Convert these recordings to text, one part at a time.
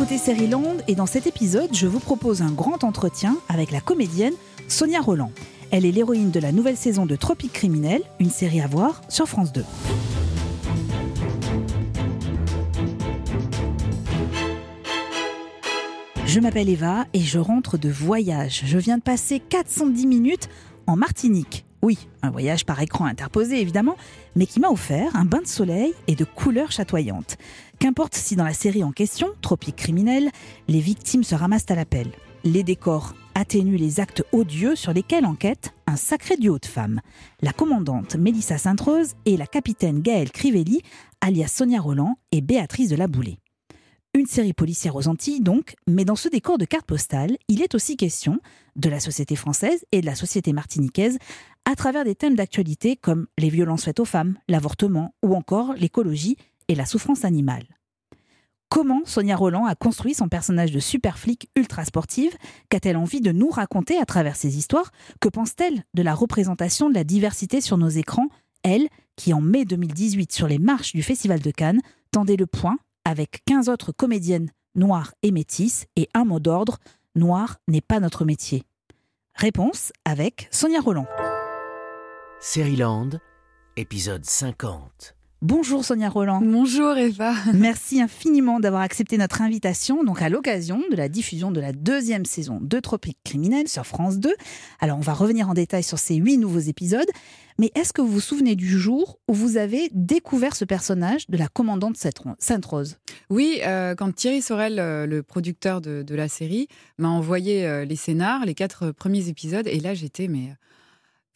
écoutez Land et dans cet épisode, je vous propose un grand entretien avec la comédienne Sonia Roland. Elle est l'héroïne de la nouvelle saison de Tropique Criminel, une série à voir sur France 2. Je m'appelle Eva et je rentre de voyage. Je viens de passer 410 minutes en Martinique. Oui, un voyage par écran interposé évidemment, mais qui m'a offert un bain de soleil et de couleurs chatoyantes. Qu'importe si dans la série en question, Tropique criminel, les victimes se ramassent à l'appel. Les décors atténuent les actes odieux sur lesquels enquête un sacré duo de femmes. La commandante Mélissa Sainte-Rose et la capitaine Gaëlle Crivelli, alias Sonia Roland et Béatrice de la Boulée. Une série policière aux Antilles donc, mais dans ce décor de carte postale, il est aussi question de la société française et de la société martiniquaise à travers des thèmes d'actualité comme les violences faites aux femmes, l'avortement ou encore l'écologie et la souffrance animale. Comment Sonia Roland a construit son personnage de super flic ultra sportive Qu'a-t-elle envie de nous raconter à travers ses histoires? Que pense-t-elle de la représentation de la diversité sur nos écrans? Elle, qui en mai 2018 sur les marches du Festival de Cannes, tendait le point avec 15 autres comédiennes noires et métisses et un mot d'ordre Noir n'est pas notre métier. Réponse avec Sonia Roland. Land, épisode 50. Bonjour Sonia Roland. Bonjour Eva. Merci infiniment d'avoir accepté notre invitation, donc à l'occasion de la diffusion de la deuxième saison de Tropique Criminel sur France 2. Alors on va revenir en détail sur ces huit nouveaux épisodes, mais est-ce que vous vous souvenez du jour où vous avez découvert ce personnage de la commandante Sainte-Rose? Oui, euh, quand Thierry Sorel, euh, le producteur de, la série, m'a envoyé euh, les scénars, les quatre premiers épisodes, et là j'étais mais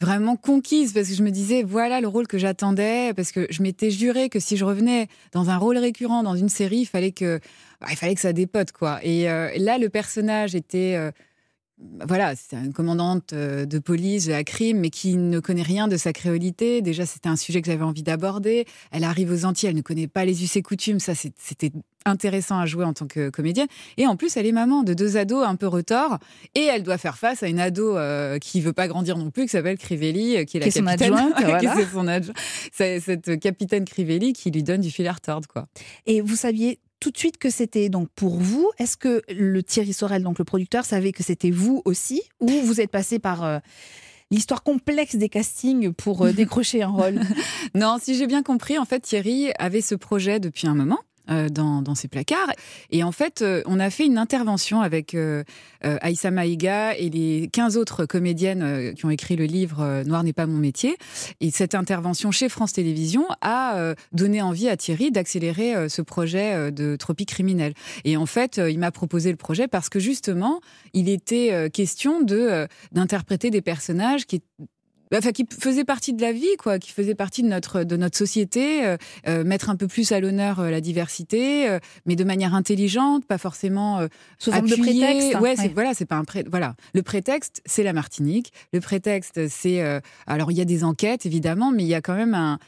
vraiment conquise parce que je me disais voilà le rôle que j'attendais parce que je m'étais juré que si je revenais dans un rôle récurrent dans une série, il fallait que bah, il fallait que ça dépote quoi. Et euh, là le personnage était euh, voilà, c'est une commandante euh, de police, la crime, mais qui ne connaît rien de sa créolité. Déjà, c'était un sujet que j'avais envie d'aborder. Elle arrive aux Antilles, elle ne connaît pas les us et coutumes. Ça, c'était intéressant à jouer en tant que comédienne. Et en plus, elle est maman de deux ados un peu retors. Et elle doit faire face à une ado euh, qui veut pas grandir non plus, qui s'appelle Crivelli, euh, qui est la capitaine. c'est son adjoint. Cette capitaine Crivelli qui lui donne du fil à retordre, quoi. Et vous saviez tout de suite que c'était donc pour vous. Est-ce que le Thierry Sorel, donc le producteur, savait que c'était vous aussi ou vous êtes passé par euh, l'histoire complexe des castings pour euh, décrocher un rôle? Non, si j'ai bien compris, en fait, Thierry avait ce projet depuis un moment. Euh, dans, dans, ses placards. Et en fait, euh, on a fait une intervention avec euh, Aïssa Maïga et les 15 autres comédiennes qui ont écrit le livre Noir n'est pas mon métier. Et cette intervention chez France Télévisions a donné envie à Thierry d'accélérer ce projet de Tropique criminel. Et en fait, il m'a proposé le projet parce que justement, il était question de d'interpréter des personnages qui enfin qui faisait partie de la vie, quoi, qui faisait partie de notre de notre société, euh, euh, mettre un peu plus à l'honneur euh, la diversité, mais de manière intelligente, pas forcément sous forme de prétexte. Ouais, c'est voilà, c'est pas un pré... voilà. Le prétexte, c'est la Martinique. Le prétexte, c'est alors il y a des enquêtes évidemment, mais il y a quand même un,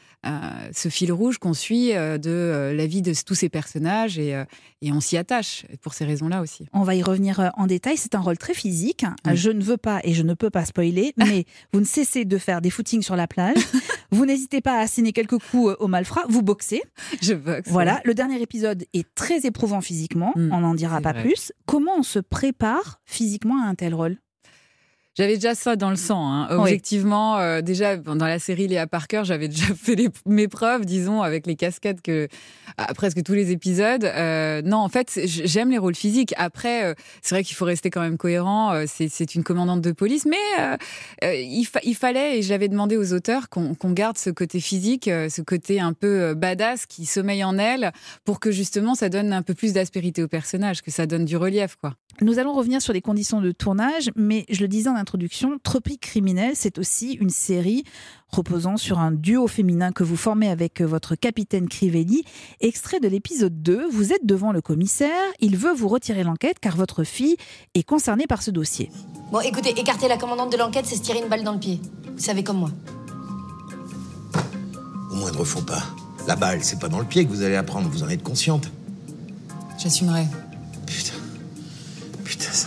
ce fil rouge qu'on suit de la vie de tous ces personnages et, et on s'y attache pour ces raisons-là aussi. On va y revenir en détail. C'est un rôle très physique. Je ne veux pas et je ne peux pas spoiler, mais vous ne cessez de faire des footings sur la plage. vous n'hésitez pas à asséner quelques coups euh, au malfrat. Vous boxez. Je boxe. Voilà. Le dernier épisode est très éprouvant physiquement. Hmm, on n'en dira pas plus. Comment on se prépare physiquement à un tel rôle? J'avais déjà ça dans le sang. Hein. Objectivement, euh, déjà dans la série Léa Parker, j'avais déjà fait mes preuves, disons, avec les cascades que à presque tous les épisodes. Euh, non, en fait, j'aime les rôles physiques. Après, euh, c'est vrai qu'il faut rester quand même cohérent. Euh, c'est une commandante de police, mais euh, il, il, fallait, et je l'avais demandé aux auteurs, qu'on garde ce côté physique, ce côté un peu badass qui sommeille en elle, pour que justement ça donne un peu plus d'aspérité au personnage, que ça donne du relief, quoi. Nous allons revenir sur les conditions de tournage, mais je le disais en introduction, Tropique criminel, c'est aussi une série reposant sur un duo féminin que vous formez avec votre capitaine Crivelli. Extrait de l'épisode 2, vous êtes devant le commissaire, il veut vous retirer l'enquête car votre fille est concernée par ce dossier. Bon, écoutez, écarter la commandante de l'enquête, c'est se tirer une balle dans le pied. Vous savez comme moi. Au moindre faux pas. La balle, c'est pas dans le pied que vous allez la prendre, vous en êtes consciente. J'assumerai. Putain. C'est.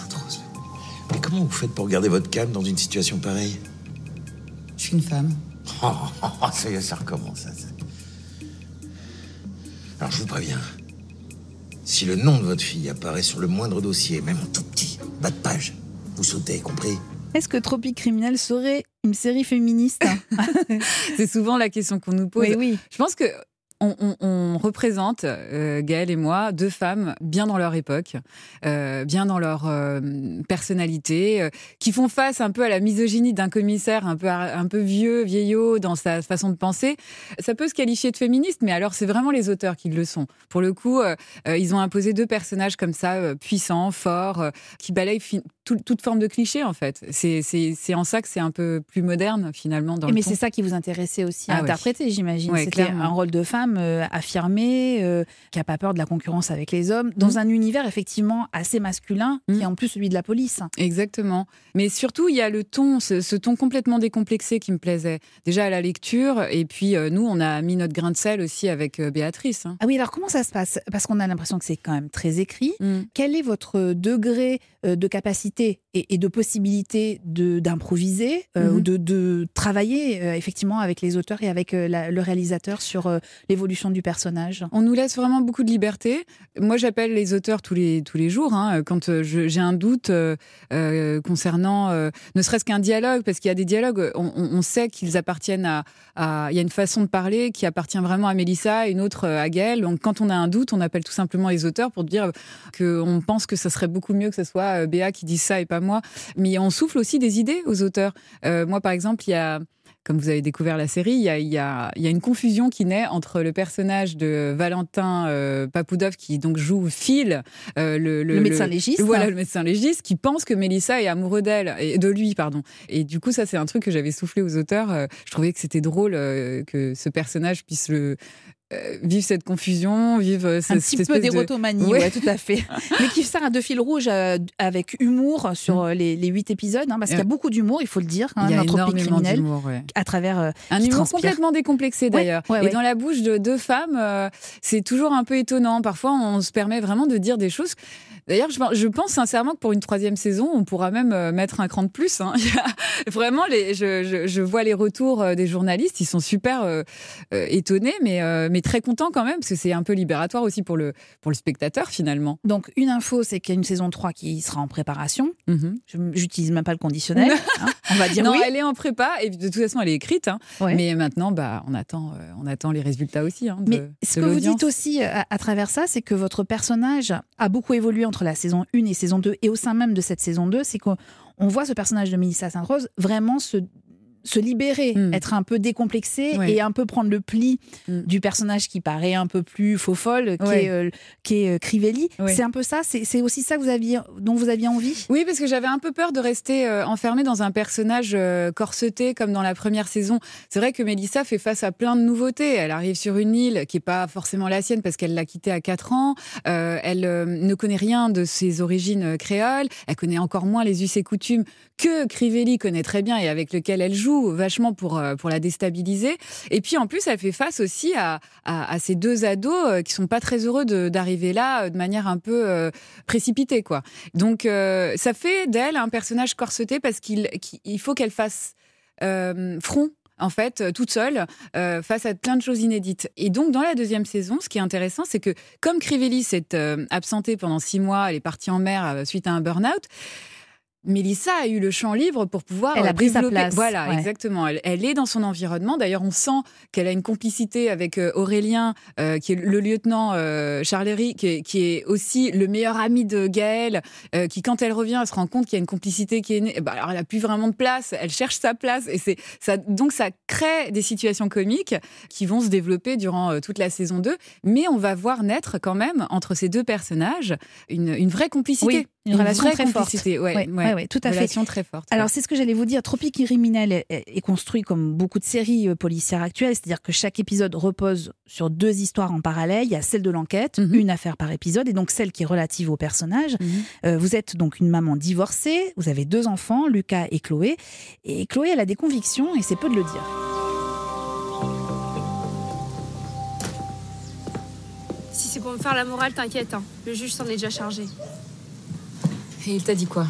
Mais comment vous faites pour garder votre calme dans une situation pareille? Je suis une femme. Oh, ça y est, ça recommence. Alors je vous préviens. Si Si le nom de votre fille apparaît sur le moindre dossier, même en tout petit, bas de page, vous sautez, compris? Est-ce que Tropique Criminel serait une série féministe? C'est souvent la question qu'on nous pose. Oui, oui. Je pense que on, on- on représente, euh, Gaëlle et moi, deux femmes bien dans leur époque, euh, bien dans leur euh, personnalité, euh, qui font face un peu à la misogynie d'un commissaire un peu, un peu vieux, vieillot dans sa façon de penser. Ça peut se qualifier de féministe, mais alors c'est vraiment les auteurs qui le sont. Pour le coup, ils ont imposé deux personnages comme ça, puissants, forts, qui balayent tout- toute forme de cliché en fait. C'est en ça que c'est un peu plus moderne finalement. Dans Mais c'est ça qui vous intéressait aussi à Ah interpréter, j'imagine. Ouais, C'était un rôle de femme euh, affirmée, euh, qui a pas peur de la concurrence avec les hommes, dans Mm. un univers effectivement assez masculin, qui Mm. est en plus celui de la police. Exactement. Mais surtout, il y a le ton, ce, ce ton complètement décomplexé qui me plaisait. Déjà à la lecture, et puis euh, nous, on a mis notre grain de sel aussi avec euh, Béatrice. hein. Ah oui, alors comment ça se passe? Parce qu'on a l'impression que c'est quand même très écrit. Mm. Quel est votre degré euh, de capacité et, et de possibilité de- d'improviser euh, Mhm. ou de, de travailler euh, effectivement avec les auteurs et avec euh, la- le réalisateur sur euh, du personnage On nous laisse vraiment beaucoup de liberté. Moi, j'appelle les auteurs tous les, tous les jours hein, quand euh, j'ai un doute euh, euh, concernant ne serait-ce qu'un dialogue, parce qu'il y a des dialogues, on, sait qu'ils appartiennent à, à- Il y a une façon de parler qui appartient vraiment à Mélissa, une autre à Gaëlle. Donc, quand on a un doute, on appelle tout simplement les auteurs pour dire qu'on pense que ça serait beaucoup mieux que ce soit Béa qui dise ça et pas moi. Mais on souffle aussi des idées aux auteurs. Moi, par exemple, il y a comme vous avez découvert la série, il y a, il y a- il y a une confusion qui naît entre le personnage de Valentin euh, Papoudov, qui donc joue Phil, euh, le, Le médecin légiste. Voilà, le médecin légiste, qui pense que Mélissa est amoureux d'elle, et de lui, pardon. Et du coup, ça, c'est un truc que j'avais soufflé aux auteurs. Euh, Je trouvais que c'était drôle euh, que ce personnage puisse le, euh, vivre cette confusion, vivre euh, un cette petit cette peu de- d'érotomanie, Ouais. ouais, tout à fait. Mais qui sert à deux fils rouges euh, avec humour sur euh, les, les huit épisodes, hein, parce qu'il y a Mm. Beaucoup d'humour, il faut le dire, hein, Il y a criminel, d'humour, ouais. à travers Un humour transpire. complètement décomplexé d'ailleurs. ouais, et dans la bouche de deux femmes, euh, c'est toujours un peu étonnant. Parfois, on se permet vraiment de dire des choses. D'ailleurs, je, pense- je pense sincèrement que pour une troisième saison, on pourra même euh, mettre un cran de plus. hein. Vraiment, les, je, je- je vois les retours euh, des journalistes, ils sont super euh, euh, étonnés, mais, euh, mais très contents quand même, parce que c'est un peu libératoire aussi pour le, pour le spectateur finalement. Donc, une info, c'est qu'il y a une saison 3 qui sera en préparation. Mhm. J'utilise même pas le conditionnel. hein. On va dire non, oui. elle est en prépa et de toute façon, elle est écrite. hein. Ouais. Mais maintenant, bah, on, attend, euh, on attend les résultats aussi. hein, de- Mais ce de que vous dites aussi euh, à, à travers ça, c'est que votre personnage a beaucoup évolué entre la saison 1 et saison 2. Et au sein même de cette saison 2, c'est qu'on on voit ce personnage de Mélissa Sainte-Rose vraiment se, se libérer, Mm. être un peu décomplexé Ouais. et un peu prendre le pli Mm. du personnage qui paraît un peu plus faux-folle, qui Ouais. est, euh, qui est euh, Crivelli. Ouais. C'est un peu ça C'est aussi ça que vous aviez, dont vous aviez envie? Oui, parce que j'avais un peu peur de rester euh, enfermée dans un personnage euh, corseté comme dans la première saison. C'est vrai que Mélissa fait face à plein de nouveautés. Elle arrive sur une île qui est pas forcément la sienne parce qu'elle l'a quittée à 4 ans. Elle ne connaît rien de ses origines créoles. Elle connaît encore moins les us et coutumes que Crivelli connaît très bien et avec lequel elle joue vachement pour, euh, pour la déstabiliser. Et puis en plus, elle fait face aussi à, à, ces deux ados euh, qui sont pas très heureux d'arriver là euh, de manière un peu précipitée, quoi. Donc ça fait d'elle un personnage corseté parce qu'il qu'il- il faut qu'elle fasse front en fait, toute seule, face à plein de choses inédites. Et donc, dans la deuxième saison, ce qui est intéressant, c'est que comme Crivelli s'est absentée pendant six mois, elle est partie en mer suite à un burn-out, Mélissa a eu le champ libre pour pouvoir Elle a euh, pris sa place, Voilà, ouais. exactement. Elle, elle est dans son environnement. D'ailleurs, on sent qu'elle a une complicité avec euh, Aurélien, euh, qui est le lieutenant euh, Charlery, qui est, qui est aussi le meilleur ami de Gaëlle, euh, qui quand elle revient, elle se rend compte qu'il y a une complicité qui est née. Ben, alors, elle a plus vraiment de place. Elle cherche sa place, et c'est ça. Donc, ça crée des situations comiques qui vont se développer durant toute la saison 2. Mais on va voir naître quand même entre ces deux personnages une, une vraie complicité. Oui, une relation vraie très forte. complicité. Ouais, Ouais, ouais. ouais, ouais, tout à fait. relation très forte. Alors, c'est ce que j'allais vous dire. Tropique criminel est, est construit comme beaucoup de séries euh, policières actuelles, c'est-à-dire que chaque épisode repose sur deux histoires en parallèle. Il y a celle de l'enquête, Mhm. une affaire par épisode, et donc celle qui est relative au personnage. Mhm. Euh, vous êtes donc une maman divorcée, vous avez deux enfants, Lucas et Chloé. Et Chloé, elle a des convictions, et c'est peu de le dire. Si c'est pour me faire la morale, t'inquiète, hein. le juge s'en est déjà chargé. Et il t'a dit quoi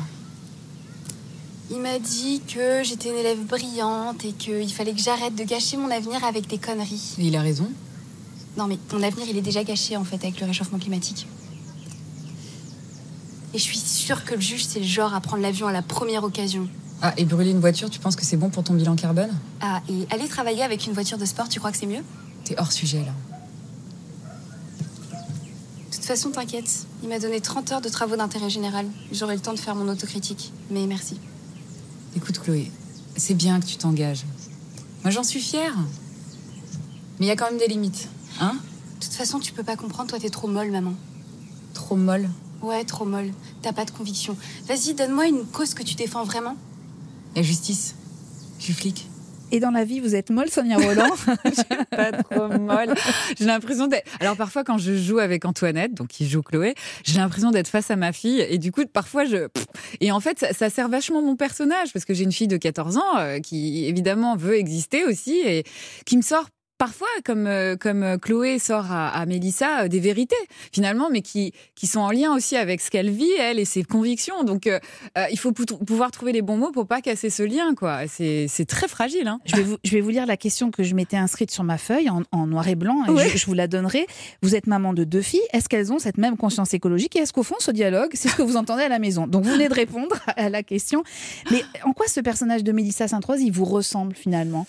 Il m'a dit que j'étais une élève brillante et qu'il fallait que j'arrête de gâcher mon avenir avec des conneries. Et il a raison. Non, mais mon avenir, il est déjà gâché en fait avec le réchauffement climatique. Et je suis sûre que le juge, c'est le genre à prendre l'avion à la première occasion. Ah, et brûler une voiture, tu penses que c'est bon pour ton bilan carbone? Ah, et aller travailler avec une voiture de sport, tu crois que c'est mieux? T'es hors sujet là. De toute façon, t'inquiète. Il m'a donné 30 heures de travaux d'intérêt général. J'aurai le temps de faire mon autocritique. Mais merci. Écoute Chloé, c'est bien que tu t'engages. Moi j'en suis fière. Mais il y a quand même des limites, hein? De toute façon, tu peux pas comprendre, toi t'es trop molle, maman. Trop molle? Ouais, trop molle. T'as pas de conviction. Vas-y, donne-moi une cause que tu défends vraiment. La justice. Je suis flic. Et dans la vie, vous êtes molle, Sonia Roland? Pas trop molle. J'ai l'impression d'être. Alors parfois, quand je joue avec Antoinette, donc qui joue Chloé, j'ai l'impression d'être face à ma fille. Et du coup, parfois, je. Et en fait, ça, ça sert vachement mon personnage parce que j'ai une fille de 14 ans euh, qui, évidemment, veut exister aussi et qui me sort parfois, comme, euh, comme Chloé sort à, à Mélissa, euh, des vérités, finalement, mais qui, qui sont en lien aussi avec ce qu'elle vit, elle, et ses convictions. Donc, euh, euh, il faut pou- pouvoir trouver les bons mots pour pas casser ce lien, quoi. C'est très fragile, hein. je vais, vous, je vais vous lire la question que je m'étais inscrite sur ma feuille en, en noir et blanc. Et Ouais. je, je vous la donnerai. Vous êtes maman de deux filles. Est-ce qu'elles ont cette même conscience écologique? Et est-ce qu'au fond, ce dialogue, c'est ce que vous entendez à la maison? Donc, vous venez de répondre à la question. Mais en quoi ce personnage de Mélissa Sainte-Rose, il vous ressemble finalement?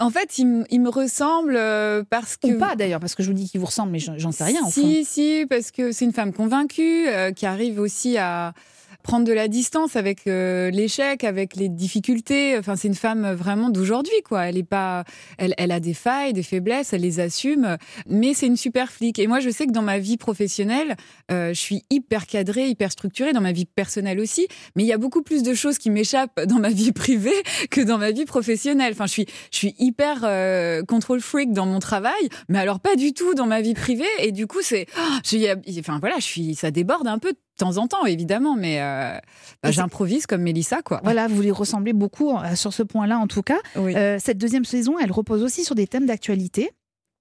En fait, il, me- il me ressemble euh, parce que. Ou pas d'ailleurs, parce que je vous dis qu'il vous ressemble, mais j'en sais rien au fond. Si, si, parce que c'est une femme convaincue euh, qui arrive aussi à prendre de la distance avec euh, l'échec, avec les difficultés. Enfin, c'est une femme vraiment d'aujourd'hui, quoi. Elle est pas, elle, elle a des failles, des faiblesses, elle les assume, mais c'est une super flic. Et moi, je sais que dans ma vie professionnelle, euh, je suis hyper cadrée, hyper structurée, dans ma vie personnelle aussi. Mais il y a beaucoup plus de choses qui m'échappent dans ma vie privée que dans ma vie professionnelle. Enfin, je suis, je suis hyper euh, control freak dans mon travail, mais alors pas du tout dans ma vie privée. Et du coup, c'est, oh, enfin voilà, je suis, ça déborde un peu temps en temps, évidemment, mais euh, bah, j'improvise comme Mélissa, quoi. Voilà, vous lui ressemblez beaucoup euh, sur ce point-là en tout cas. Oui. Euh, cette deuxième saison, elle repose aussi sur des thèmes d'actualité.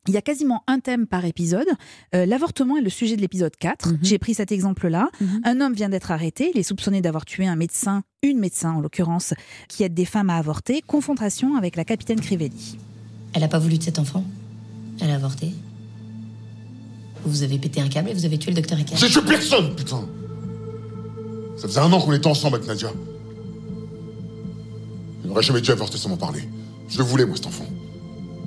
Il y a quasiment un thème par épisode. Euh, L'avortement est le sujet de l'épisode 4. Mhm. J'ai pris cet exemple-là. Mhm. Un homme vient d'être arrêté. Il est soupçonné d'avoir tué un médecin, une médecin en l'occurrence, qui aide des femmes à avorter. Confrontation avec la capitaine Crivelli. Elle a pas voulu de cet enfant. Elle a avorté. Vous avez pété un câble et vous avez tué le docteur Ecker. J'ai tué personne, putain Ça faisait un an qu'on était ensemble avec Nadia. Elle n'aurait jamais dû avorter sans m'en parler. Je le voulais, moi, cet enfant.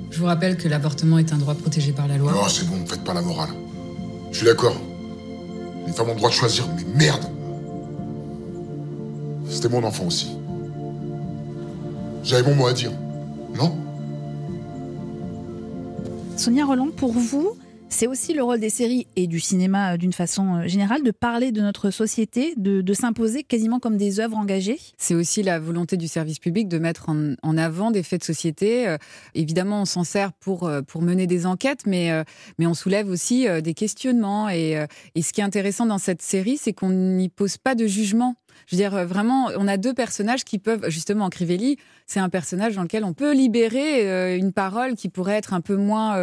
Je vous rappelle que l'avortement est un droit protégé par la loi. Oh, c'est bon, faites pas la morale. Je suis d'accord. Les femmes ont le droit de choisir, mais merde C'était mon enfant aussi. J'avais mon mot à dire. Non? Sonia Roland, pour vous, c'est aussi le rôle des séries et du cinéma euh, d'une façon euh, générale de parler de notre société, de, s'imposer quasiment comme des œuvres engagées. C'est aussi la volonté du service public de mettre en, en avant des faits de société. Euh, évidemment, on s'en sert pour, pour mener des enquêtes, mais, mais on soulève aussi des questionnements. Et, ce qui est intéressant dans cette série, c'est qu'on n'y pose pas de jugement. Je veux dire, vraiment, on a deux personnages qui peuvent, justement, Crivelli, c'est un personnage dans lequel on peut libérer une parole qui pourrait être un peu moins...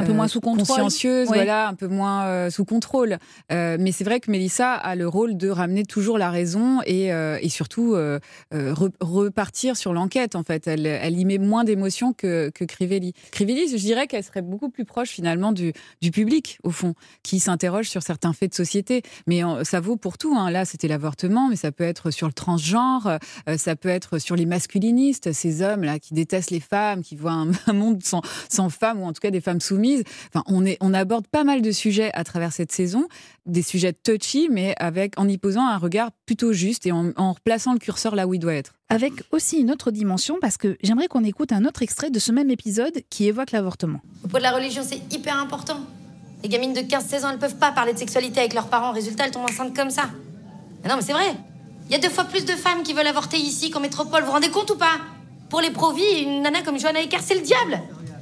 euh, Un peu euh, moins sous contrôle. consciencieuse, Oui. voilà, un peu moins euh, sous contrôle. Euh, mais c'est vrai que Mélissa a le rôle de ramener toujours la raison et, euh, et surtout euh, euh, re- repartir sur l'enquête. En fait, elle, elle y met moins d'émotion que, que Crivelli. Crivelli, je dirais qu'elle serait beaucoup plus proche finalement du, du public au fond, qui s'interroge sur certains faits de société. Mais euh, ça vaut pour tout. Hein. Là, c'était l'avortement, mais ça peut être sur le transgenre, euh, ça peut être sur les masculinistes, ces hommes là qui détestent les femmes, qui voient un, un monde sans, sans femmes ou en tout cas des femmes soumises. Enfin, on, est, on aborde pas mal de sujets à travers cette saison, des sujets touchy, mais avec en y posant un regard plutôt juste et en, en replaçant le curseur là où il doit être. Avec aussi une autre dimension, parce que j'aimerais qu'on écoute un autre extrait de ce même épisode qui évoque l'avortement. Au poids de la religion, c'est hyper important. Les gamines de 15-16 ans, elles peuvent pas parler de sexualité avec leurs parents. Résultat, elles tombent enceintes comme ça. Mais non, mais c'est vrai. Il y a deux fois plus de femmes qui veulent avorter ici qu'en métropole. Vous vous rendez compte ou pas? Pour les pro-vie, une nana comme Johanna Ecker, c'est le diable.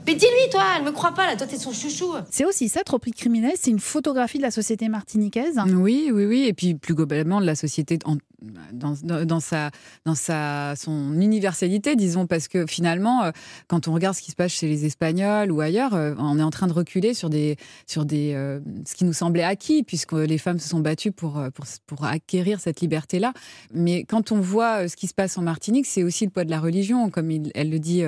Mais dis-lui, toi, elle me croit pas, là. Toi, t'es son chouchou. C'est aussi ça, Tropique criminel, c'est une photographie de la société martiniquaise. Oui, oui, oui. Et puis plus globalement de la société en- dans, sa, dans sa, son universalité, disons, parce que finalement, euh, quand on regarde ce qui se passe chez les Espagnols ou ailleurs, euh, on est en train de reculer sur des, sur des, euh, ce qui nous semblait acquis, puisque les femmes se sont battues pour, pour, acquérir cette liberté-là. Mais quand on voit ce qui se passe en Martinique, c'est aussi le poids de la religion, comme elle le dit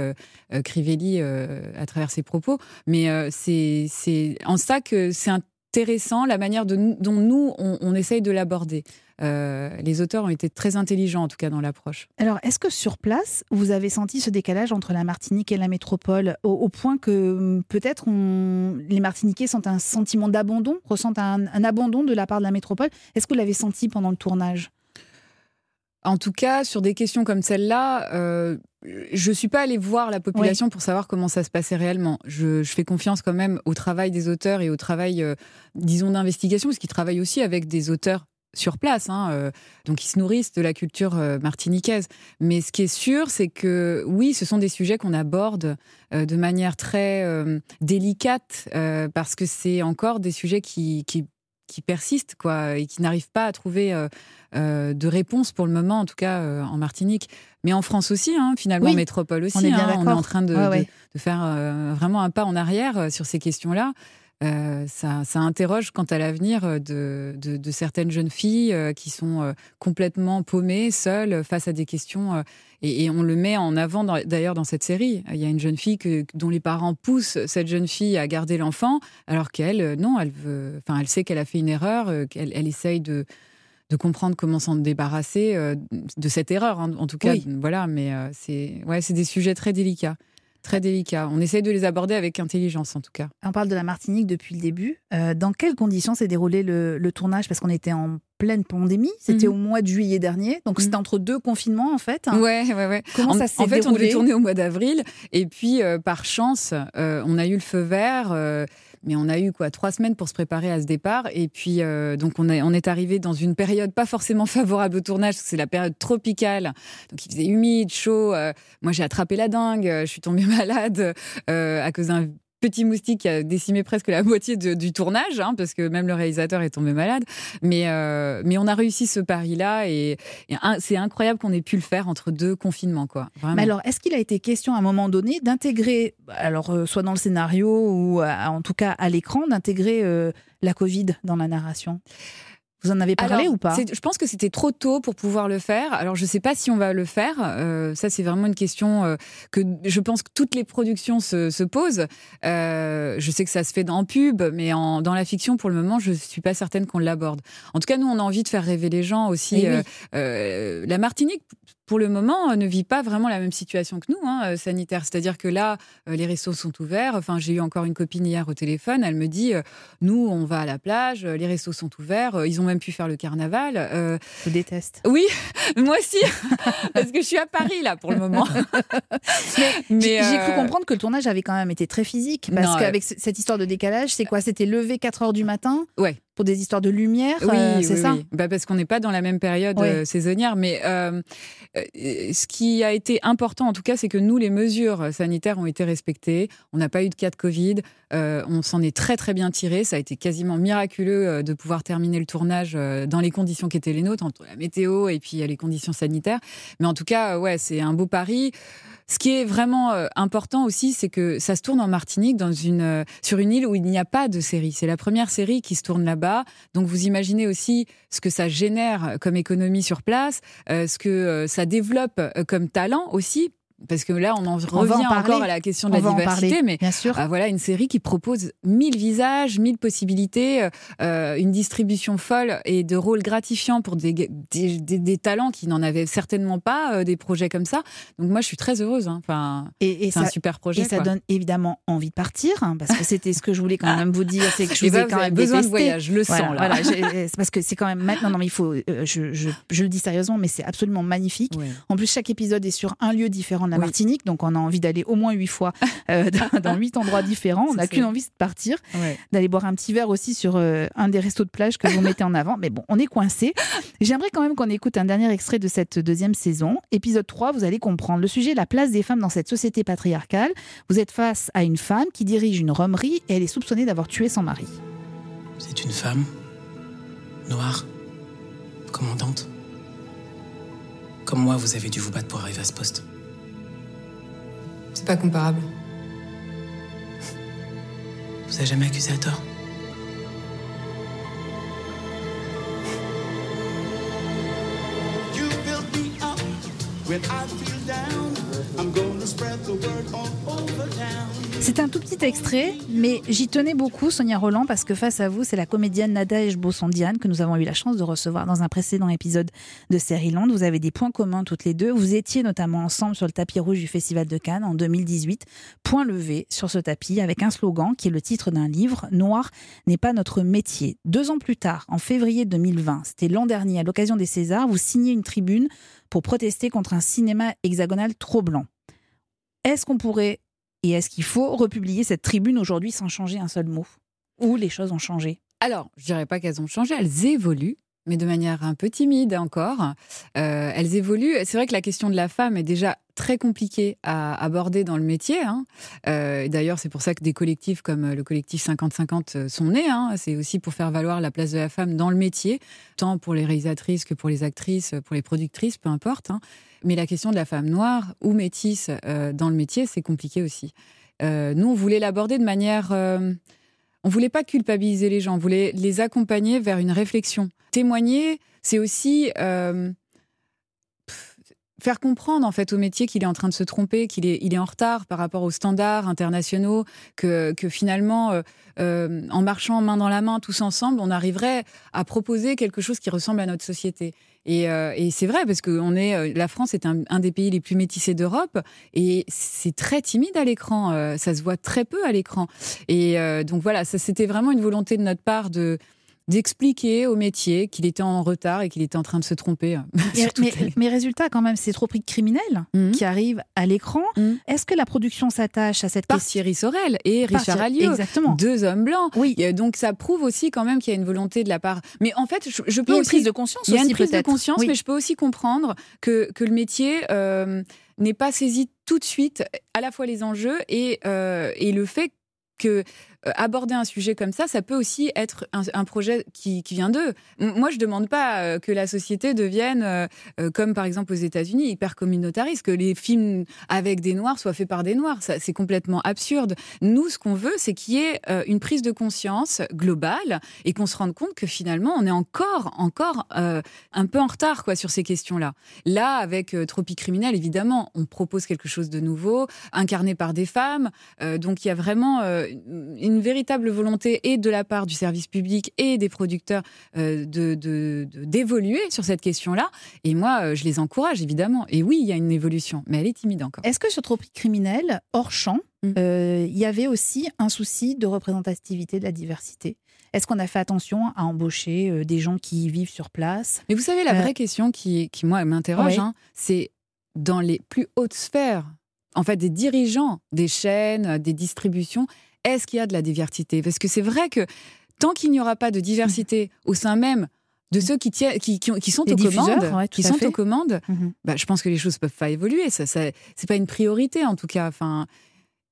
Crivelli à travers ses propos. Mais c'est en ça que c'est un intéressant la manière dont nous, on, essaye de l'aborder. Euh, les auteurs ont été très intelligents, en tout cas, dans l'approche. Alors, est-ce que sur place, vous avez senti ce décalage entre la Martinique et la métropole, au, point que hum, peut-être les Martiniquais sentent un sentiment d'abandon, ressentent un, un abandon de la part de la métropole? Est-ce que vous l'avez senti pendant le tournage? En tout cas, sur des questions comme celle-là, euh, je suis pas allée voir la population pour savoir comment ça se passait réellement. Je, je fais confiance quand même au travail des auteurs et au travail, euh, disons, d'investigation, parce qu'ils travaillent aussi avec des auteurs sur place, hein, euh, donc ils se nourrissent de la culture euh, martiniquaise. Mais ce qui est sûr, c'est que oui, ce sont des sujets qu'on aborde euh, de manière très délicate, parce que c'est encore des sujets qui, qui, qui persistent, quoi, et qui n'arrivent pas à trouver euh, euh, de réponse pour le moment, en tout cas euh, en Martinique. Mais en France aussi, hein, finalement, Oui, en métropole aussi. on est bien hein, on est en train de, Ouais, de- ouais. de faire vraiment un pas en arrière sur ces questions-là. Euh, ça, ça interroge quant à l'avenir euh, de, de, de certaines jeunes filles euh, qui sont complètement paumées, seules, face à des questions. et, et on le met en avant d'ailleurs dans cette série. Il y a une jeune fille que, dont les parents poussent cette jeune fille à garder l'enfant, alors qu'elle, non, elle veut, enfin, elle sait qu'elle a fait une erreur, qu'elle elle essaye de de comprendre comment s'en débarrasser euh, de cette erreur, hein, en tout cas. Oui. Voilà, mais euh, c'est ouais, c'est des sujets très délicats. Très délicats. On essaye de les aborder avec intelligence, en tout cas. On parle de la Martinique depuis le début. Euh, dans quelles conditions s'est déroulé le, le tournage? Parce qu'on était en pleine pandémie, c'était Mhm. au mois de juillet dernier, donc Mhm. c'était entre deux confinements en fait. Ouais, ouais, ouais. Comment en, ça s'est en fait, on devait tourner au mois d'avril, et puis euh, par chance, euh, on a eu le feu vert. Mais on a eu quoi trois semaines pour se préparer à ce départ. Et puis euh, donc on, est on est arrivé dans une période pas forcément favorable au tournage parce que c'est la période tropicale. Donc il faisait humide chaud. Euh, moi j'ai attrapé la dingue. Euh, je suis tombée malade euh, à cause d'un petit moustique qui a décimé presque la moitié du tournage hein, parce que même le réalisateur est tombé malade. Mais euh, mais on a réussi ce pari là et, c'est incroyable qu'on ait pu le faire entre deux confinements quoi. Vraiment. Alors, est-ce qu'il a été question à un moment donné d'intégrer, alors euh, soit dans le scénario ou euh, en tout cas à l'écran, d'intégrer euh, la Covid dans la narration? Vous en avez parlé Alors, ou pas? Je pense que c'était trop tôt pour pouvoir le faire. Alors, je ne sais pas si on va le faire. Euh, ça, c'est vraiment une question euh, que je pense que toutes les productions se, se posent. Euh, je sais que ça se fait dans pub, mais en, dans la fiction, pour le moment, je ne suis pas certaine qu'on l'aborde. En tout cas, nous, on a envie de faire rêver les gens aussi. Eh oui. La Martinique, pour le moment, euh, ne vit pas vraiment la même situation que nous, hein, euh, sanitaire. C'est-à-dire que là, euh, les restos sont ouverts. Enfin, j'ai eu encore une copine hier au téléphone. Elle me dit, euh, nous, on va à la plage, les restos sont ouverts. Ils ont même pu faire le carnaval. Euh, Je déteste. oui, moi aussi, parce que je suis à Paris là pour le moment. Mais, J'ai j'ai euh, cru comprendre que le tournage avait quand même été très physique, parce qu'avec cette histoire de décalage, c'est quoi? C'était levé 4 heures du matin? Ouais. Pour des histoires de lumière, Oui, euh, c'est oui, ça oui. Bah, parce qu'on n'est pas dans la même période euh, saisonnière. Mais euh, ce qui a été important, en tout cas, c'est que nous, les mesures sanitaires ont été respectées. On n'a pas eu de cas de Covid. On s'en est très, très bien tiré. Ça a été quasiment miraculeux de pouvoir terminer le tournage dans les conditions qui étaient les nôtres, entre la météo et puis les conditions sanitaires. Mais en tout cas, ouais, c'est un beau pari. Ce qui est vraiment euh, important aussi, c'est que ça se tourne en Martinique, dans une, euh, sur une île où il n'y a pas de série. C'est la première série qui se tourne là-bas. Donc vous imaginez aussi ce que ça génère comme économie sur place, euh, ce que euh, ça développe euh, comme talent aussi. Parce que là, on en revient en parler. encore à la question de On la diversité, parler, mais bien sûr. ah, voilà, une série qui propose mille visages, mille possibilités, euh, une distribution folle et de rôles gratifiants pour des, des, des- des talents qui n'en avaient certainement pas, euh, des projets comme ça. Donc moi, je suis très heureuse. hein. Enfin, Et, et c'est un super projet. et ça donne évidemment envie de partir, hein, parce que c'était ce que je voulais quand même vous dire, c'est que je Eh vous ben, ai quand même besoin de voyage, je le Voilà, sens là. voilà, parce que c'est quand même maintenant, non mais il faut, euh, je, je- je le dis sérieusement, mais c'est absolument magnifique. Ouais. En plus, chaque épisode est sur un lieu différent la Oui. Martinique, donc on a envie d'aller au moins huit fois euh, dans, huit endroits différents. On n'a qu'une envie, c'est de partir, Ouais. d'aller boire un petit verre aussi sur euh, un des restos de plage que vous mettez en avant. Mais bon, on est coincé. J'aimerais quand même qu'on écoute un dernier extrait de cette deuxième saison. Épisode 3, vous allez comprendre le sujet, la place des femmes dans cette société patriarcale. Vous êtes face à une femme qui dirige une romerie et elle est soupçonnée d'avoir tué son mari. C'est une femme, noire, commandante. Comme moi, vous avez dû vous battre pour arriver à ce poste. C'est pas comparable. Vous avez jamais accusé à tort You build me up when I feel down. I'm gonna spread the word town. C'est un tout petit extrait, mais j'y tenais beaucoup, Sonia Roland, parce que face à vous, c'est la comédienne Nadège Bossondiane que nous avons eu la chance de recevoir dans un précédent épisode de Série Land. Vous avez des points communs toutes les deux. Vous étiez notamment ensemble sur le tapis rouge du Festival de Cannes en 2018. Point levé sur ce tapis avec un slogan qui est le titre d'un livre Noir n'est pas notre métier. Deux ans plus tard, en février 2020, c'était l'an dernier, à l'occasion des Césars, vous signez une tribune pour protester contre un cinéma hexagonal trop blanc. Est-ce qu'on pourrait et est-ce qu'il faut republier cette tribune aujourd'hui sans changer un seul mot? Ou les choses ont changé? Alors, je dirais pas qu'elles ont changé, elles évoluent mais de manière un peu timide encore. Euh, elles évoluent. C'est vrai que la question de la femme est déjà très compliquée à aborder dans le métier. Hein. Euh, D'ailleurs, c'est pour ça que des collectifs comme le collectif 50-50 sont nés. Hein. C'est aussi pour faire valoir la place de la femme dans le métier, tant pour les réalisatrices que pour les actrices, pour les productrices, peu importe. Hein. Mais la question de la femme noire ou métisse euh, dans le métier, c'est compliqué aussi. Euh, nous, on voulait l'aborder de manière... Euh, on voulait pas culpabiliser les gens, on voulait les accompagner vers une réflexion. Témoigner, c'est aussi euh, faire comprendre en fait au métier qu'il est en train de se tromper, qu'il est, il est en retard par rapport aux standards internationaux, que, que finalement, en marchant main dans la main tous ensemble, on arriverait à proposer quelque chose qui ressemble à notre société. Et, euh, et c'est vrai parce que on est, euh, la France est un, un, des pays les plus métissés d'Europe et c'est très timide à l'écran. Euh, ça se voit très peu à l'écran. Et euh, donc voilà, ça c'était vraiment une volonté de notre part de d'expliquer au métier qu'il était en retard et qu'il était en train de se tromper. euh, mais, mais, les- mais résultat, quand même, c'est trop pris de criminels Mhm. qui arrivent à l'écran. Mhm. Est-ce que la production s'attache à cette par question Thierry Sorel et Par Richard Alliot. Exactement. Deux hommes blancs. Oui. Et donc ça prouve aussi quand même qu'il y a une volonté de la part. Mais en fait, je, je Il y peux a une aussi prise de conscience Il y a une prise de conscience, Oui. mais je peux aussi comprendre que, que le métier euh, n'est pas saisi tout de suite à la fois les enjeux et, euh, et le fait que euh, aborder un sujet comme ça, ça peut aussi être un, projet qui, vient d'eux. Moi, je demande pas euh, que la société devienne, euh, comme par exemple aux États-Unis, hyper communautariste, que les films avec des noirs soient faits par des noirs. C'est complètement absurde. Nous, ce qu'on veut, c'est qu'il y ait une prise de conscience globale et qu'on se rende compte que finalement, on est encore, encore un peu en retard sur ces questions-là. Là, avec Tropique criminel, évidemment, on propose quelque chose de nouveau, incarné par des femmes. Donc, il y a vraiment euh, une véritable volonté et de la part du service public et des producteurs euh, de d'évoluer sur cette question-là. Et moi, euh, je les encourage évidemment. Et oui, il y a une évolution, mais elle est timide encore. Est-ce que sur Tropique criminel, hors champ, Mm. euh, il y avait aussi un souci de représentativité de la diversité? Est-ce qu'on a fait attention à embaucher des gens qui vivent sur place? Mais vous savez, la Euh, vraie question qui, qui moi, m'interroge, Ouais. hein, c'est dans les plus hautes sphères, en fait, des dirigeants, des chaînes, des distributions, est-ce qu'il y a de la diversité? Parce que c'est vrai que tant qu'il n'y aura pas de diversité au sein même de ceux qui, tiennent, qui, qui, qui sont Les aux commandes, ouais, qui sont fait. aux commandes, Mhm. bah, je pense que les choses peuvent pas évoluer. Ça, ça c'est pas une priorité en tout cas. Enfin,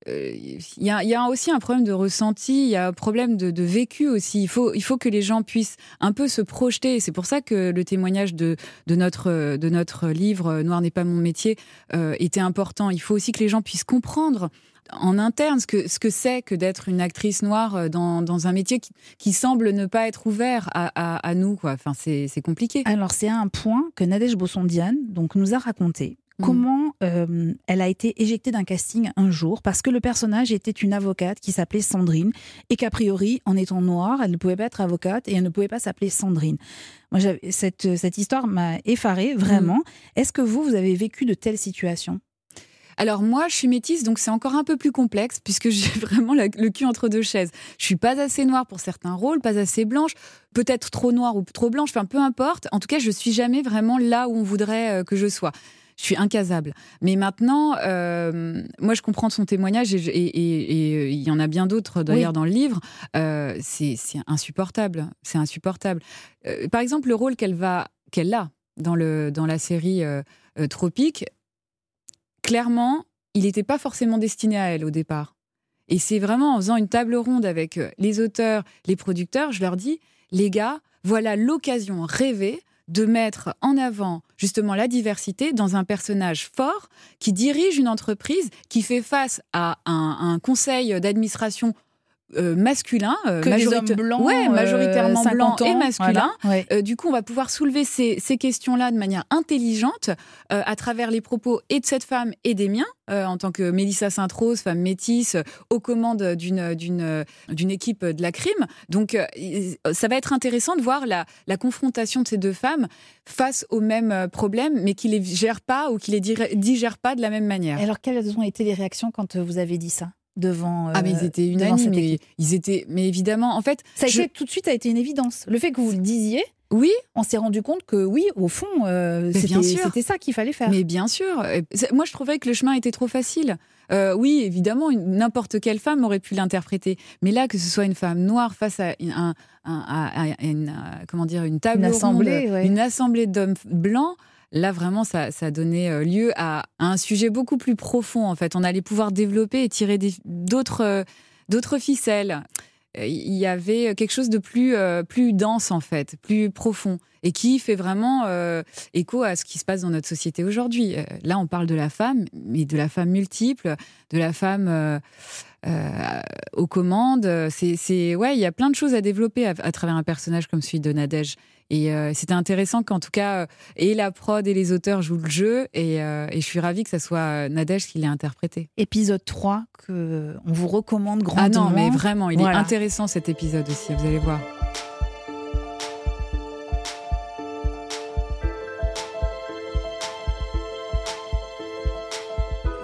euh, il y, a, il y a aussi un problème de ressenti, il y a un problème de, de vécu aussi. Il faut, il faut que les gens puissent un peu se projeter. Et C'est pour ça que le témoignage de, de, notre, de notre livre Noir n'est pas mon métier euh, était important. Il faut aussi que les gens puissent comprendre en interne ce que ce que c'est que d'être une actrice noire euh, dans, dans un métier qui, qui semble ne pas être ouvert à, à, à nous. Quoi. Enfin, c'est c'est compliqué. Alors, c'est un point que Nadège Bossondiane donc, nous a raconté. Mhm. Comment euh, elle a été éjectée d'un casting un jour parce que le personnage était une avocate qui s'appelait Sandrine et qu'a priori, en étant noire, elle ne pouvait pas être avocate et elle ne pouvait pas s'appeler Sandrine. Moi, cette, cette histoire m'a effarée, vraiment. Est-ce que vous, vous avez vécu de telles situations? Alors moi, je suis métisse, donc c'est encore un peu plus complexe puisque j'ai vraiment la- le cul entre deux chaises. Je suis pas assez noire pour certains rôles, pas assez blanche, peut-être trop noire ou trop blanche, enfin peu importe. En tout cas, je suis jamais vraiment là où on voudrait euh, que je sois. Je suis incasable. Mais maintenant, euh, moi, je comprends son témoignage et, euh, il y en a bien d'autres d'ailleurs Oui. dans le livre. Euh, c'est insupportable. C'est insupportable. Euh, par exemple, le rôle qu'elle va, qu'elle a dans le dans la série Tropique, clairement, il n'était pas forcément destiné à elle au départ. Et c'est vraiment en faisant une table ronde avec euh, les auteurs, les producteurs, je leur dis, les gars, voilà l'occasion rêvée de mettre en avant justement la diversité dans un personnage fort qui dirige une entreprise, qui fait face à un, un conseil d'administration euh, masculin, euh, Que des majorita- hommes blancs, ouais, euh, majoritairement 50 blancs et masculins. voilà, ouais. Euh, du coup, on va pouvoir soulever ces, ces questions-là de manière intelligente euh, à travers les propos et de cette femme et des miens, euh, en tant que Mélissa Sainte-Rose, femme métisse, euh, aux commandes d'une d'une euh, d'une équipe de la crime. Donc, euh, ça va être intéressant de voir la, la confrontation de ces deux femmes face aux mêmes euh, problèmes, mais qui les gèrent pas ou qui les digèrent pas de la même manière. Et alors, quelles ont été les réactions quand euh, vous avez dit ça? Devant Ah mais ils euh, étaient unanimes, mais ils étaient, mais évidemment, en fait, Ça a je- été tout de suite a été une évidence. Le fait que vous le disiez, oui, on s'est rendu compte que oui, au fond, euh, c'était ça qu'il fallait faire. Mais bien sûr. Moi, je trouvais que le chemin était trop facile. Euh, oui, évidemment, n'importe quelle femme aurait pu l'interpréter. Mais là, que ce soit une femme noire face à une, un- un- à- à une, euh, comment dire, une table Une assemblée, ronde, ouais. une assemblée d'hommes blancs, là, vraiment, ça, ça donnait euh, lieu à, un sujet beaucoup plus profond, en fait. On allait pouvoir développer et tirer euh, d'autres ficelles. Euh, Il y avait quelque chose de plus, plus dense, en fait, plus profond, et qui fait vraiment écho à ce qui se passe dans notre société aujourd'hui. Là, on parle de la femme, mais de la femme multiple, de la femme aux commandes. C'est- ouais, il y a plein de choses à développer à, à travers un personnage comme celui de Nadège. Et euh, c'était intéressant qu'en tout cas, euh, et la prod et les auteurs jouent le jeu. Et, euh, et je suis ravie que ça soit Nadège qui l'ait interprété. Épisode 3 que on vous recommande Ah grandement. non, mais vraiment, il Voilà. est intéressant cet épisode aussi, vous allez voir.